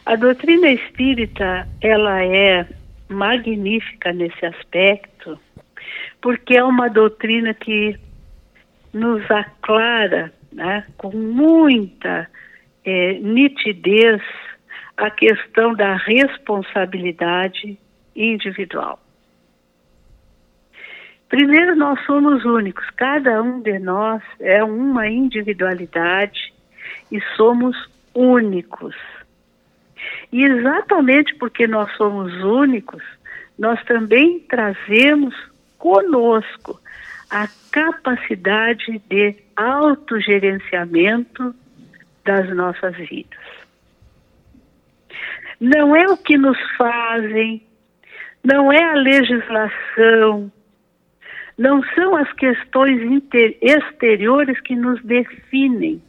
A doutrina espírita, ela é magnífica nesse aspecto, porque é uma doutrina que nos aclara né, com muita é, nitidez a questão da responsabilidade individual. Primeiro, nós somos únicos, cada um de nós é uma individualidade e somos únicos. E exatamente porque nós somos únicos, nós também trazemos conosco a capacidade de autogerenciamento das nossas vidas. Não é o que nos fazem, não é a legislação, não são as questões exteriores que nos definem.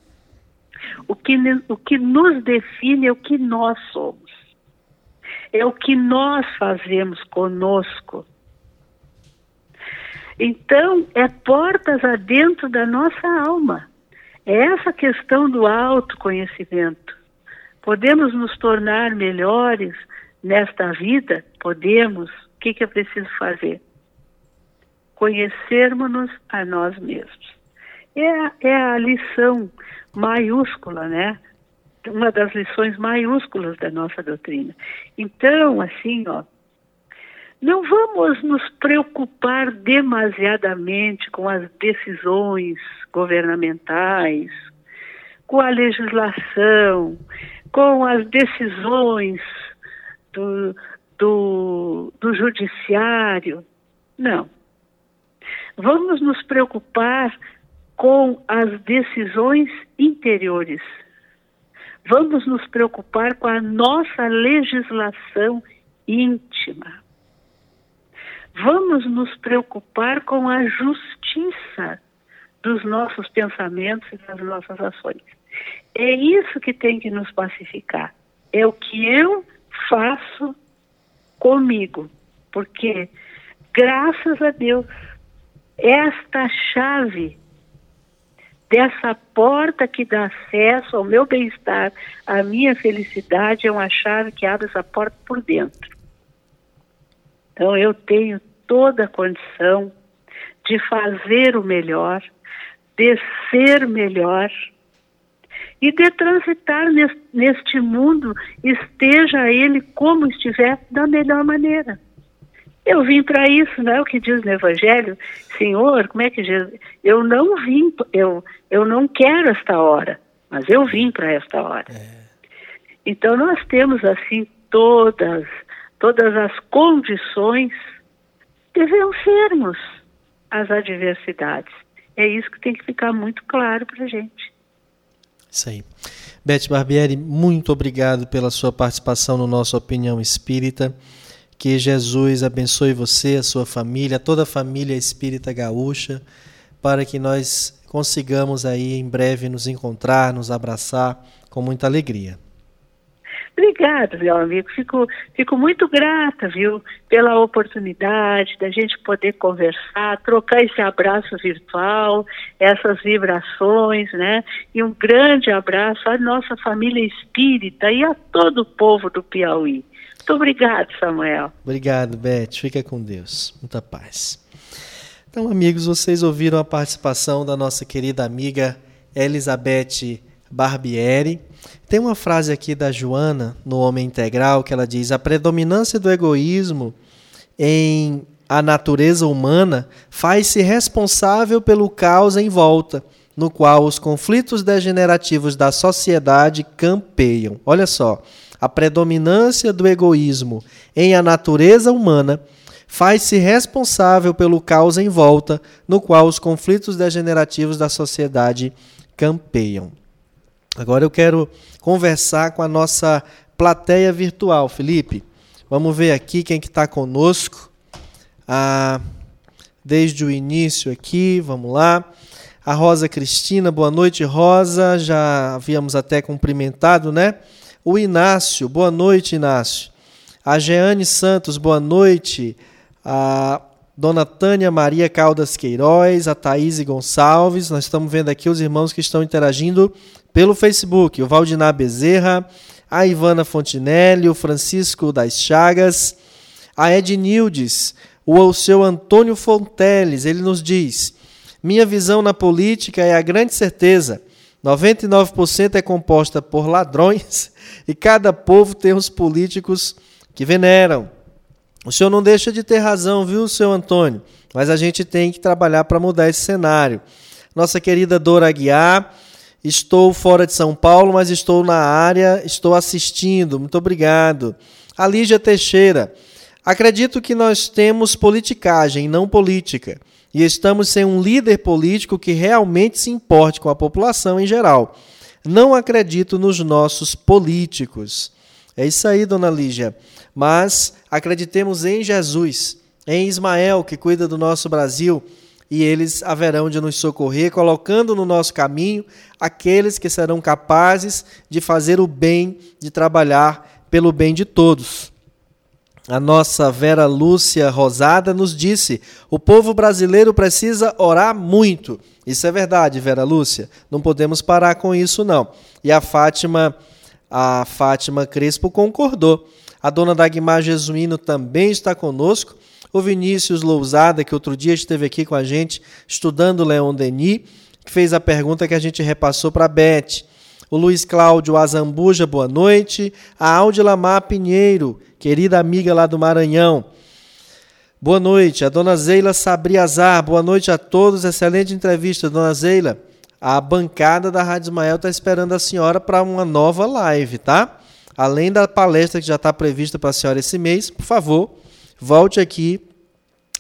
O que, o que nos define é o que nós somos. É o que nós fazemos conosco. Então, é portas adentro da nossa alma. É essa questão do autoconhecimento. Podemos nos tornar melhores nesta vida? Podemos. O que, que é preciso fazer? Conhecermos-nos a nós mesmos. É, é a lição maiúscula, né? Uma das lições maiúsculas da nossa doutrina. Então, assim, ó, não vamos nos preocupar demasiadamente com as decisões governamentais, com a legislação, com as decisões do, do, do judiciário. Não. Vamos nos preocupar com as decisões interiores. Vamos nos preocupar com a nossa legislação íntima. Vamos nos preocupar com a justiça dos nossos pensamentos e das nossas ações. É isso que tem que nos pacificar. É o que eu faço comigo. Porque, graças a Deus, esta chave dessa porta que dá acesso ao meu bem-estar, à minha felicidade, é uma chave que abre essa porta por dentro. Então eu tenho toda a condição de fazer o melhor, de ser melhor e de transitar neste, mundo, esteja ele como estiver, da melhor maneira. Eu vim para isso, não é o que diz no Evangelho? Senhor, como é que Jesus... Eu não vim, eu, eu não quero esta hora, mas eu vim para esta hora. É. Então nós temos assim todas todas as condições de vencermos as adversidades. É isso que tem que ficar muito claro para a gente. Isso aí. Beth Barbieri, muito obrigado pela sua participação no nosso Opinião Espírita. Que Jesus abençoe você, a sua família, toda a família espírita gaúcha, para que nós consigamos aí em breve nos encontrar, nos abraçar com muita alegria. Obrigada, meu amigo. Fico, fico muito grata, viu, pela oportunidade da gente poder conversar, trocar esse abraço virtual, essas vibrações, né? E um grande abraço à nossa família espírita e a todo o povo do Piauí. Muito obrigado, Samuel. Obrigado, Beth. Fica com Deus. Muita paz. Então, amigos, vocês ouviram a participação da nossa querida amiga Elizabeth Barbieri. Tem uma frase aqui da Joana, no Homem Integral, que ela diz: A predominância do egoísmo em a natureza humana faz-se responsável pelo caos em volta, no qual os conflitos degenerativos da sociedade campeiam. Olha só, a predominância do egoísmo em a natureza humana faz-se responsável pelo caos em volta, no qual os conflitos degenerativos da sociedade campeiam. Agora eu quero conversar com a nossa plateia virtual, Felipe. Vamos ver aqui quem que está conosco. Ah, desde o início aqui, vamos lá. A Rosa Cristina, boa noite, Rosa. Já havíamos até cumprimentado, né? O Inácio, boa noite, Inácio. A Jeane Santos, boa noite. A Dona Tânia Maria Caldas Queiroz, a Thaís Gonçalves. Nós estamos vendo aqui os irmãos que estão interagindo pelo Facebook. O Valdinar Bezerra, a Ivana Fontinelli, o Francisco das Chagas, a Ednildes, o seu Antônio Fonteles. Ele nos diz: Minha visão na política é a grande certeza. 99% é composta por ladrões e cada povo tem os políticos que veneram. O senhor não deixa de ter razão, viu, seu Antônio? Mas a gente tem que trabalhar para mudar esse cenário. Nossa querida Dora Aguiar, estou fora de São Paulo, mas estou na área, estou assistindo. Muito obrigado. A Lígia Teixeira, acredito que nós temos politicagem, não política. E estamos sem um líder político que realmente se importe com a população em geral. Não acredito nos nossos políticos. É isso aí, dona Lígia mas acreditemos em Jesus, em Ismael, que cuida do nosso Brasil, e eles haverão de nos socorrer, colocando no nosso caminho aqueles que serão capazes de fazer o bem, de trabalhar pelo bem de todos. A nossa Vera Lúcia Rosada nos disse: o povo brasileiro precisa orar muito. Isso é verdade, Vera Lúcia. Não podemos parar com isso, não. E a Fátima, a Fátima Crespo concordou. A dona Dagmar Jesuíno também está conosco. O Vinícius Lousada, que outro dia esteve aqui com a gente estudando Leon Denis, que fez a pergunta que a gente repassou para a Beth. O Luiz Cláudio Azambuja, boa noite. A Áudila Mar Pinheiro, querida amiga lá do Maranhão. Boa noite. A dona Zeila Sabriazar, boa noite a todos. Excelente entrevista, dona Zeila. A bancada da Rádio Ismael está esperando a senhora para uma nova live, tá? além da palestra que já está prevista para a senhora esse mês, por favor, volte aqui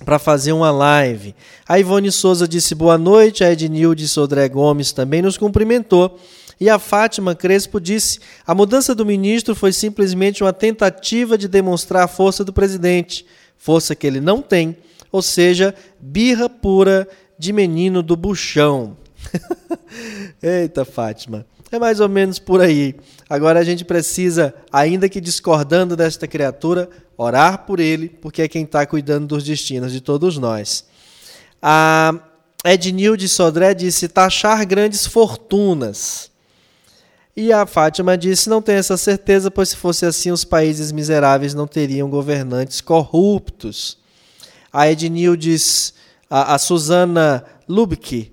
para fazer uma live. A Ivone Souza disse boa noite, a Ednilde Sodré Gomes também nos cumprimentou. E a Fátima Crespo disse: a mudança do ministro foi simplesmente uma tentativa de demonstrar a força do presidente, força que ele não tem, ou seja, birra pura de menino do buchão. Eita, Fátima. É mais ou menos por aí. Agora a gente precisa, ainda que discordando desta criatura, orar por ele, porque é quem está cuidando dos destinos de todos nós. A Ednilde Sodré disse taxar grandes fortunas. E a Fátima disse: não tenho essa certeza, pois se fosse assim, os países miseráveis não teriam governantes corruptos. A Ednilde, a, a Suzana Lubke,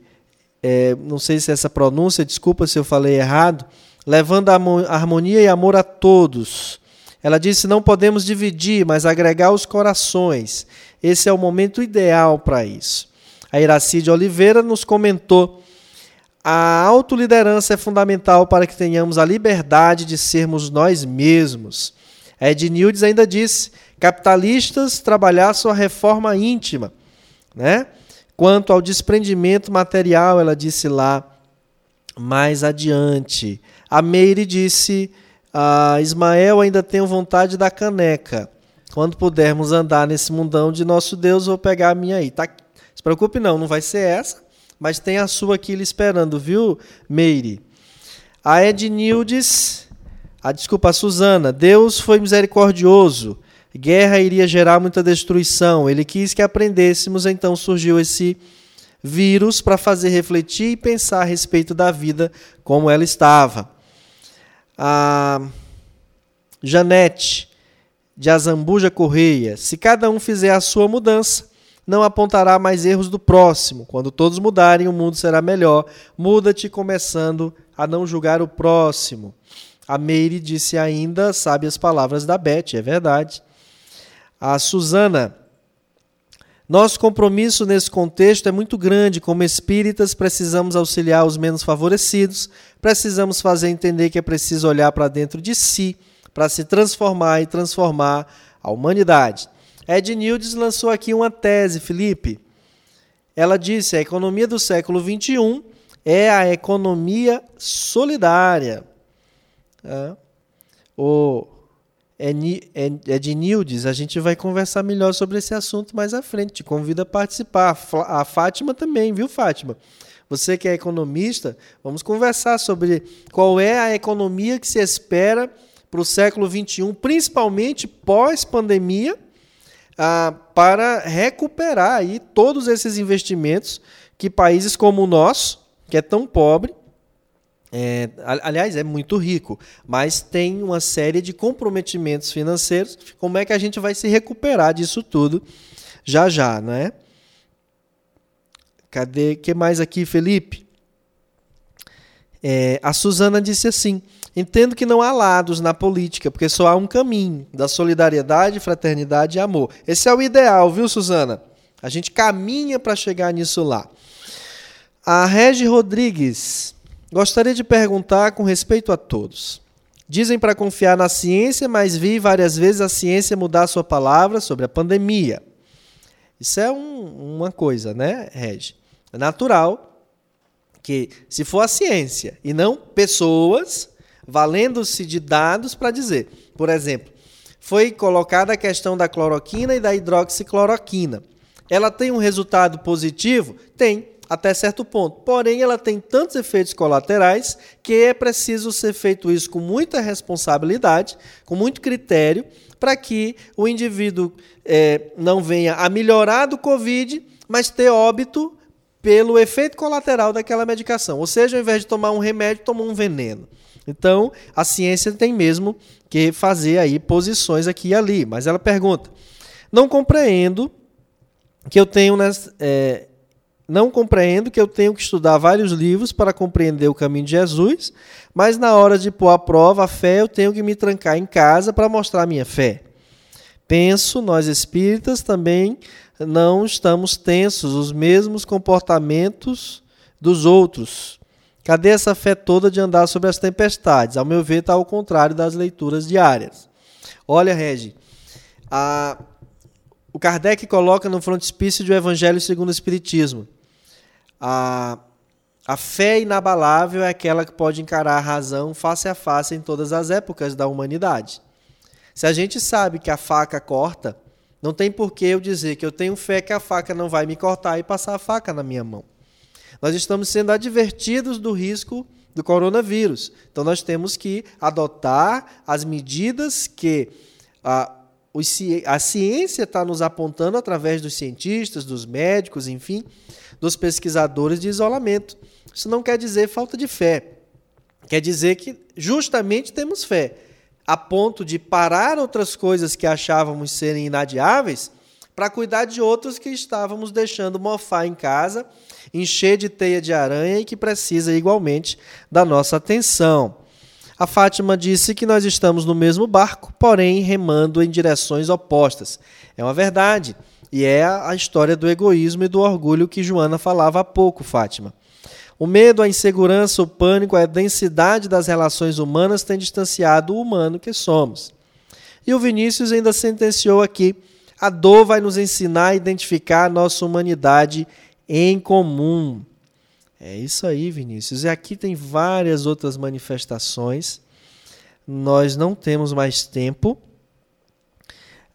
é, não sei se essa pronúncia, desculpa se eu falei errado, levando a harmonia e amor a todos. Ela disse: não podemos dividir, mas agregar os corações. Esse é o momento ideal para isso. A Iracide Oliveira nos comentou: a autoliderança é fundamental para que tenhamos a liberdade de sermos nós mesmos. A Ednildes ainda disse: capitalistas trabalhar sua reforma íntima, né? Quanto ao desprendimento material, ela disse lá mais adiante. A Meire disse: ah, Ismael ainda tenho vontade da caneca. Quando pudermos andar nesse mundão de nosso Deus, vou pegar a minha aí. Tá? Se preocupe, não, não vai ser essa, mas tem a sua aqui lhe esperando, viu, Meire? A Ednildes, a desculpa, a Suzana, Deus foi misericordioso guerra iria gerar muita destruição. Ele quis que aprendêssemos, então surgiu esse vírus para fazer refletir e pensar a respeito da vida como ela estava. A Janete de Azambuja Correia, se cada um fizer a sua mudança, não apontará mais erros do próximo. Quando todos mudarem, o mundo será melhor. Muda-te começando a não julgar o próximo. A Meire disse ainda, sabe as palavras da Beth, é verdade. A Suzana, nosso compromisso nesse contexto é muito grande. Como espíritas, precisamos auxiliar os menos favorecidos, precisamos fazer entender que é preciso olhar para dentro de si para se transformar e transformar a humanidade. Ed Nildes lançou aqui uma tese, Felipe. Ela disse: a economia do século XXI é a economia solidária. É. O Ednildes, a gente vai conversar melhor sobre esse assunto mais à frente. Te convido a participar. A Fátima também, viu, Fátima? Você que é economista, vamos conversar sobre qual é a economia que se espera para o século XXI, principalmente pós-pandemia, ah, para recuperar aí todos esses investimentos que países como o nosso, que é tão pobre, é, aliás, é muito rico, mas tem uma série de comprometimentos financeiros. Como é que a gente vai se recuperar disso tudo já já, não é? Cadê? que mais aqui, Felipe? É, a Suzana disse assim: Entendo que não há lados na política, porque só há um caminho da solidariedade, fraternidade e amor. Esse é o ideal, viu, Suzana? A gente caminha para chegar nisso lá. A Regi Rodrigues Gostaria de perguntar com respeito a todos. Dizem para confiar na ciência, mas vi várias vezes a ciência mudar sua palavra sobre a pandemia. Isso é um, uma coisa, né, Regi? É natural que, se for a ciência e não pessoas, valendo-se de dados para dizer. Por exemplo, foi colocada a questão da cloroquina e da hidroxicloroquina. Ela tem um resultado positivo? Tem até certo ponto. Porém, ela tem tantos efeitos colaterais que é preciso ser feito isso com muita responsabilidade, com muito critério, para que o indivíduo é, não venha a melhorar do Covid, mas ter óbito pelo efeito colateral daquela medicação. Ou seja, ao invés de tomar um remédio, tomar um veneno. Então, a ciência tem mesmo que fazer aí posições aqui e ali. Mas ela pergunta: não compreendo que eu tenho é, não compreendo que eu tenho que estudar vários livros para compreender o caminho de Jesus, mas na hora de pôr a prova a fé, eu tenho que me trancar em casa para mostrar a minha fé. Penso, nós espíritas também não estamos tensos, os mesmos comportamentos dos outros. Cadê essa fé toda de andar sobre as tempestades? Ao meu ver, está ao contrário das leituras diárias. Olha, Regi, a, o Kardec coloca no frontispício do Evangelho segundo o Espiritismo a, a fé inabalável é aquela que pode encarar a razão face a face em todas as épocas da humanidade. Se a gente sabe que a faca corta, não tem por que eu dizer que eu tenho fé que a faca não vai me cortar e passar a faca na minha mão. Nós estamos sendo advertidos do risco do coronavírus. Então nós temos que adotar as medidas que a, a ciência está nos apontando através dos cientistas, dos médicos, enfim, dos pesquisadores de isolamento. Isso não quer dizer falta de fé. Quer dizer que justamente temos fé, a ponto de parar outras coisas que achávamos serem inadiáveis para cuidar de outras que estávamos deixando mofar em casa, encher de teia de aranha e que precisa igualmente da nossa atenção. A Fátima disse que nós estamos no mesmo barco, porém remando em direções opostas. É uma verdade. E é a história do egoísmo e do orgulho que Joana falava há pouco, Fátima. O medo, a insegurança, o pânico, a densidade das relações humanas tem distanciado o humano que somos. E o Vinícius ainda sentenciou aqui: a dor vai nos ensinar a identificar a nossa humanidade em comum. É isso aí, Vinícius. E aqui tem várias outras manifestações. Nós não temos mais tempo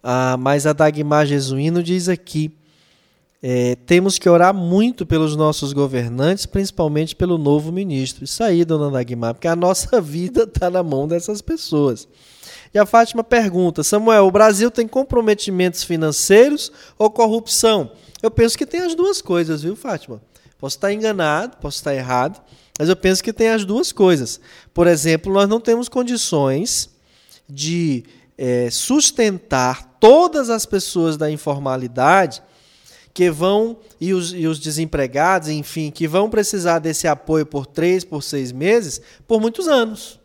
ah, mas a Dagmar Jesuíno diz aqui: é, temos que orar muito pelos nossos governantes, principalmente pelo novo ministro. Isso aí, dona Dagmar, porque a nossa vida está na mão dessas pessoas. E a Fátima pergunta: Samuel, o Brasil tem comprometimentos financeiros ou corrupção? Eu penso que tem as duas coisas, viu, Fátima? Posso estar enganado, posso estar errado, mas eu penso que tem as duas coisas. Por exemplo, nós não temos condições de é, sustentar todas as pessoas da informalidade que vão, e os, e os desempregados, enfim, que vão precisar desse apoio por três, por seis meses, por muitos anos.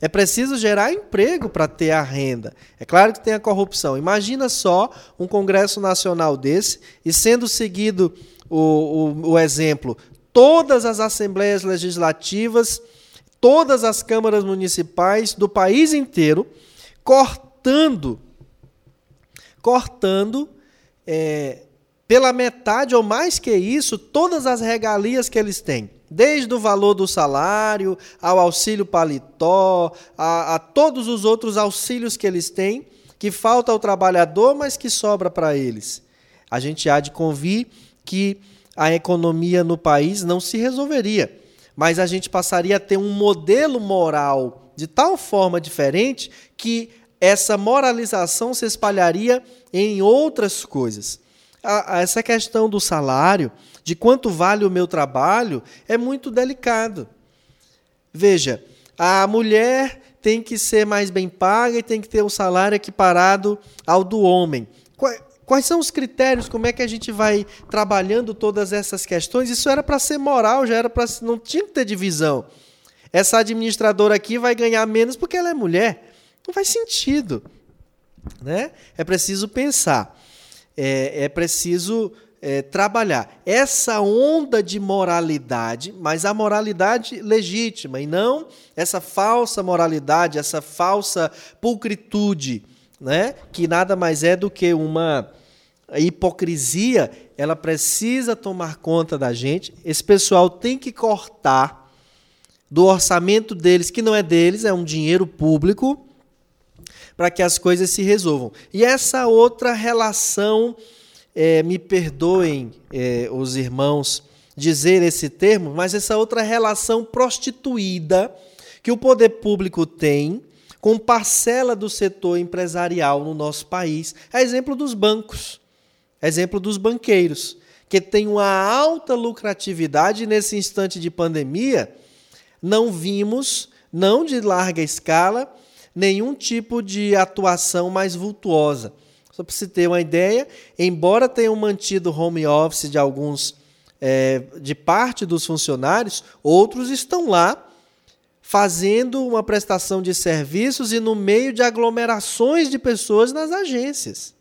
É preciso gerar emprego para ter a renda. É claro que tem a corrupção. Imagina só um Congresso Nacional desse e sendo seguido o, o, o exemplo, todas as assembleias legislativas, todas as câmaras municipais do país inteiro cortando, cortando é, pela metade ou mais que isso todas as regalias que eles têm. Desde o valor do salário, ao auxílio paletó, a, a todos os outros auxílios que eles têm, que falta ao trabalhador, mas que sobra para eles. A gente há de convir que a economia no país não se resolveria, mas a gente passaria a ter um modelo moral de tal forma diferente que essa moralização se espalharia em outras coisas. essa questão do salário, de quanto vale o meu trabalho, é muito delicado. Veja, a mulher tem que ser mais bem paga e tem que ter um salário equiparado ao do homem. Quais são os critérios? Como é que a gente vai trabalhando todas essas questões? Isso era para ser moral, já era para não tinha que ter divisão. Essa administradora aqui vai ganhar menos porque ela é mulher. Não faz sentido, né? É preciso pensar, é, é preciso é, trabalhar essa onda de moralidade, mas a moralidade legítima e não essa falsa moralidade, essa falsa pulcritude, né? Que nada mais é do que uma hipocrisia, ela precisa tomar conta da gente. Esse pessoal tem que cortar do orçamento deles, que não é deles, é um dinheiro público, para que as coisas se resolvam. E essa outra relação, é, me perdoem é, os irmãos dizer esse termo, mas essa outra relação prostituída que o poder público tem com parcela do setor empresarial no nosso país, é exemplo dos bancos. Exemplo dos banqueiros, que tem uma alta lucratividade nesse instante de pandemia, não vimos, não de larga escala, nenhum tipo de atuação mais vultuosa. Só para você ter uma ideia, embora tenham mantido home office de alguns, é, de parte dos funcionários, outros estão lá fazendo uma prestação de serviços e no meio de aglomerações de pessoas nas agências.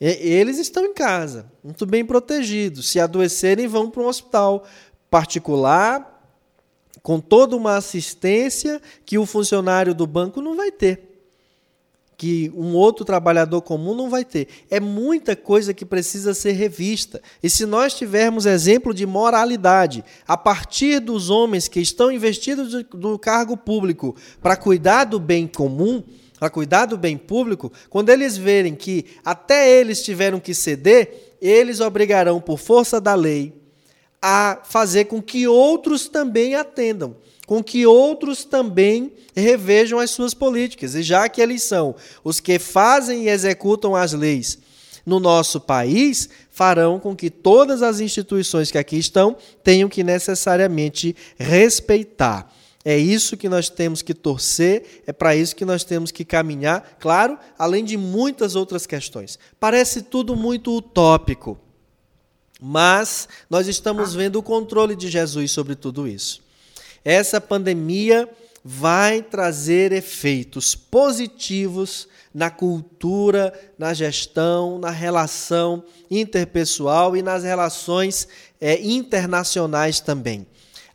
Eles estão em casa, muito bem protegidos. Se adoecerem, vão para um hospital particular, com toda uma assistência que o funcionário do banco não vai ter. Que um outro trabalhador comum não vai ter. É muita coisa que precisa ser revista. E se nós tivermos exemplo de moralidade a partir dos homens que estão investidos do cargo público para cuidar do bem comum, para cuidar do bem público, quando eles verem que até eles tiveram que ceder, eles obrigarão, por força da lei, a fazer com que outros também atendam, com que outros também revejam as suas políticas. E já que eles são os que fazem e executam as leis no nosso país, farão com que todas as instituições que aqui estão tenham que necessariamente respeitar. É isso que nós temos que torcer, é para isso que nós temos que caminhar, claro, além de muitas outras questões. Parece tudo muito utópico, mas nós estamos vendo o controle de Jesus sobre tudo isso. Essa pandemia vai trazer efeitos positivos na cultura, na gestão, na relação interpessoal e nas relações é, internacionais também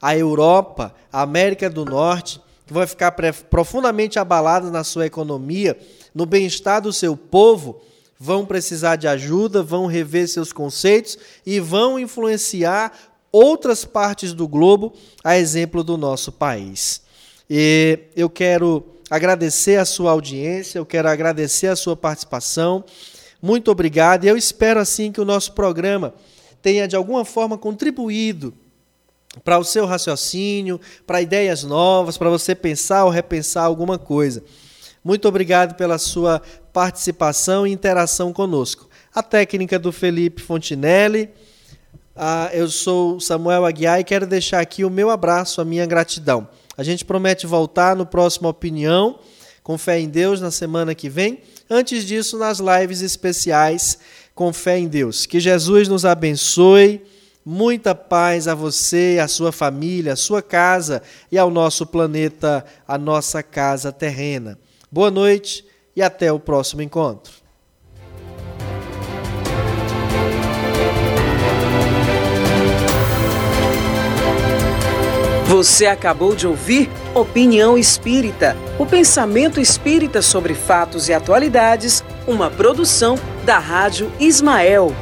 a Europa, a América do Norte, que vai ficar profundamente abaladas na sua economia, no bem-estar do seu povo, vão precisar de ajuda, vão rever seus conceitos e vão influenciar outras partes do globo, a exemplo do nosso país. E eu quero agradecer a sua audiência, eu quero agradecer a sua participação. Muito obrigado e eu espero assim que o nosso programa tenha de alguma forma contribuído para o seu raciocínio, para ideias novas, para você pensar ou repensar alguma coisa. Muito obrigado pela sua participação e interação conosco. A técnica do Felipe Fontinelli. Ah, eu sou Samuel Aguiar e quero deixar aqui o meu abraço, a minha gratidão. A gente promete voltar no próximo Opinião, com fé em Deus, na semana que vem. Antes disso, nas lives especiais com fé em Deus. Que Jesus nos abençoe Muita paz a você, a sua família, a sua casa e ao nosso planeta, a nossa casa terrena. Boa noite e até o próximo encontro. Você acabou de ouvir Opinião Espírita, o pensamento espírita sobre fatos e atualidades, uma produção da Rádio Ismael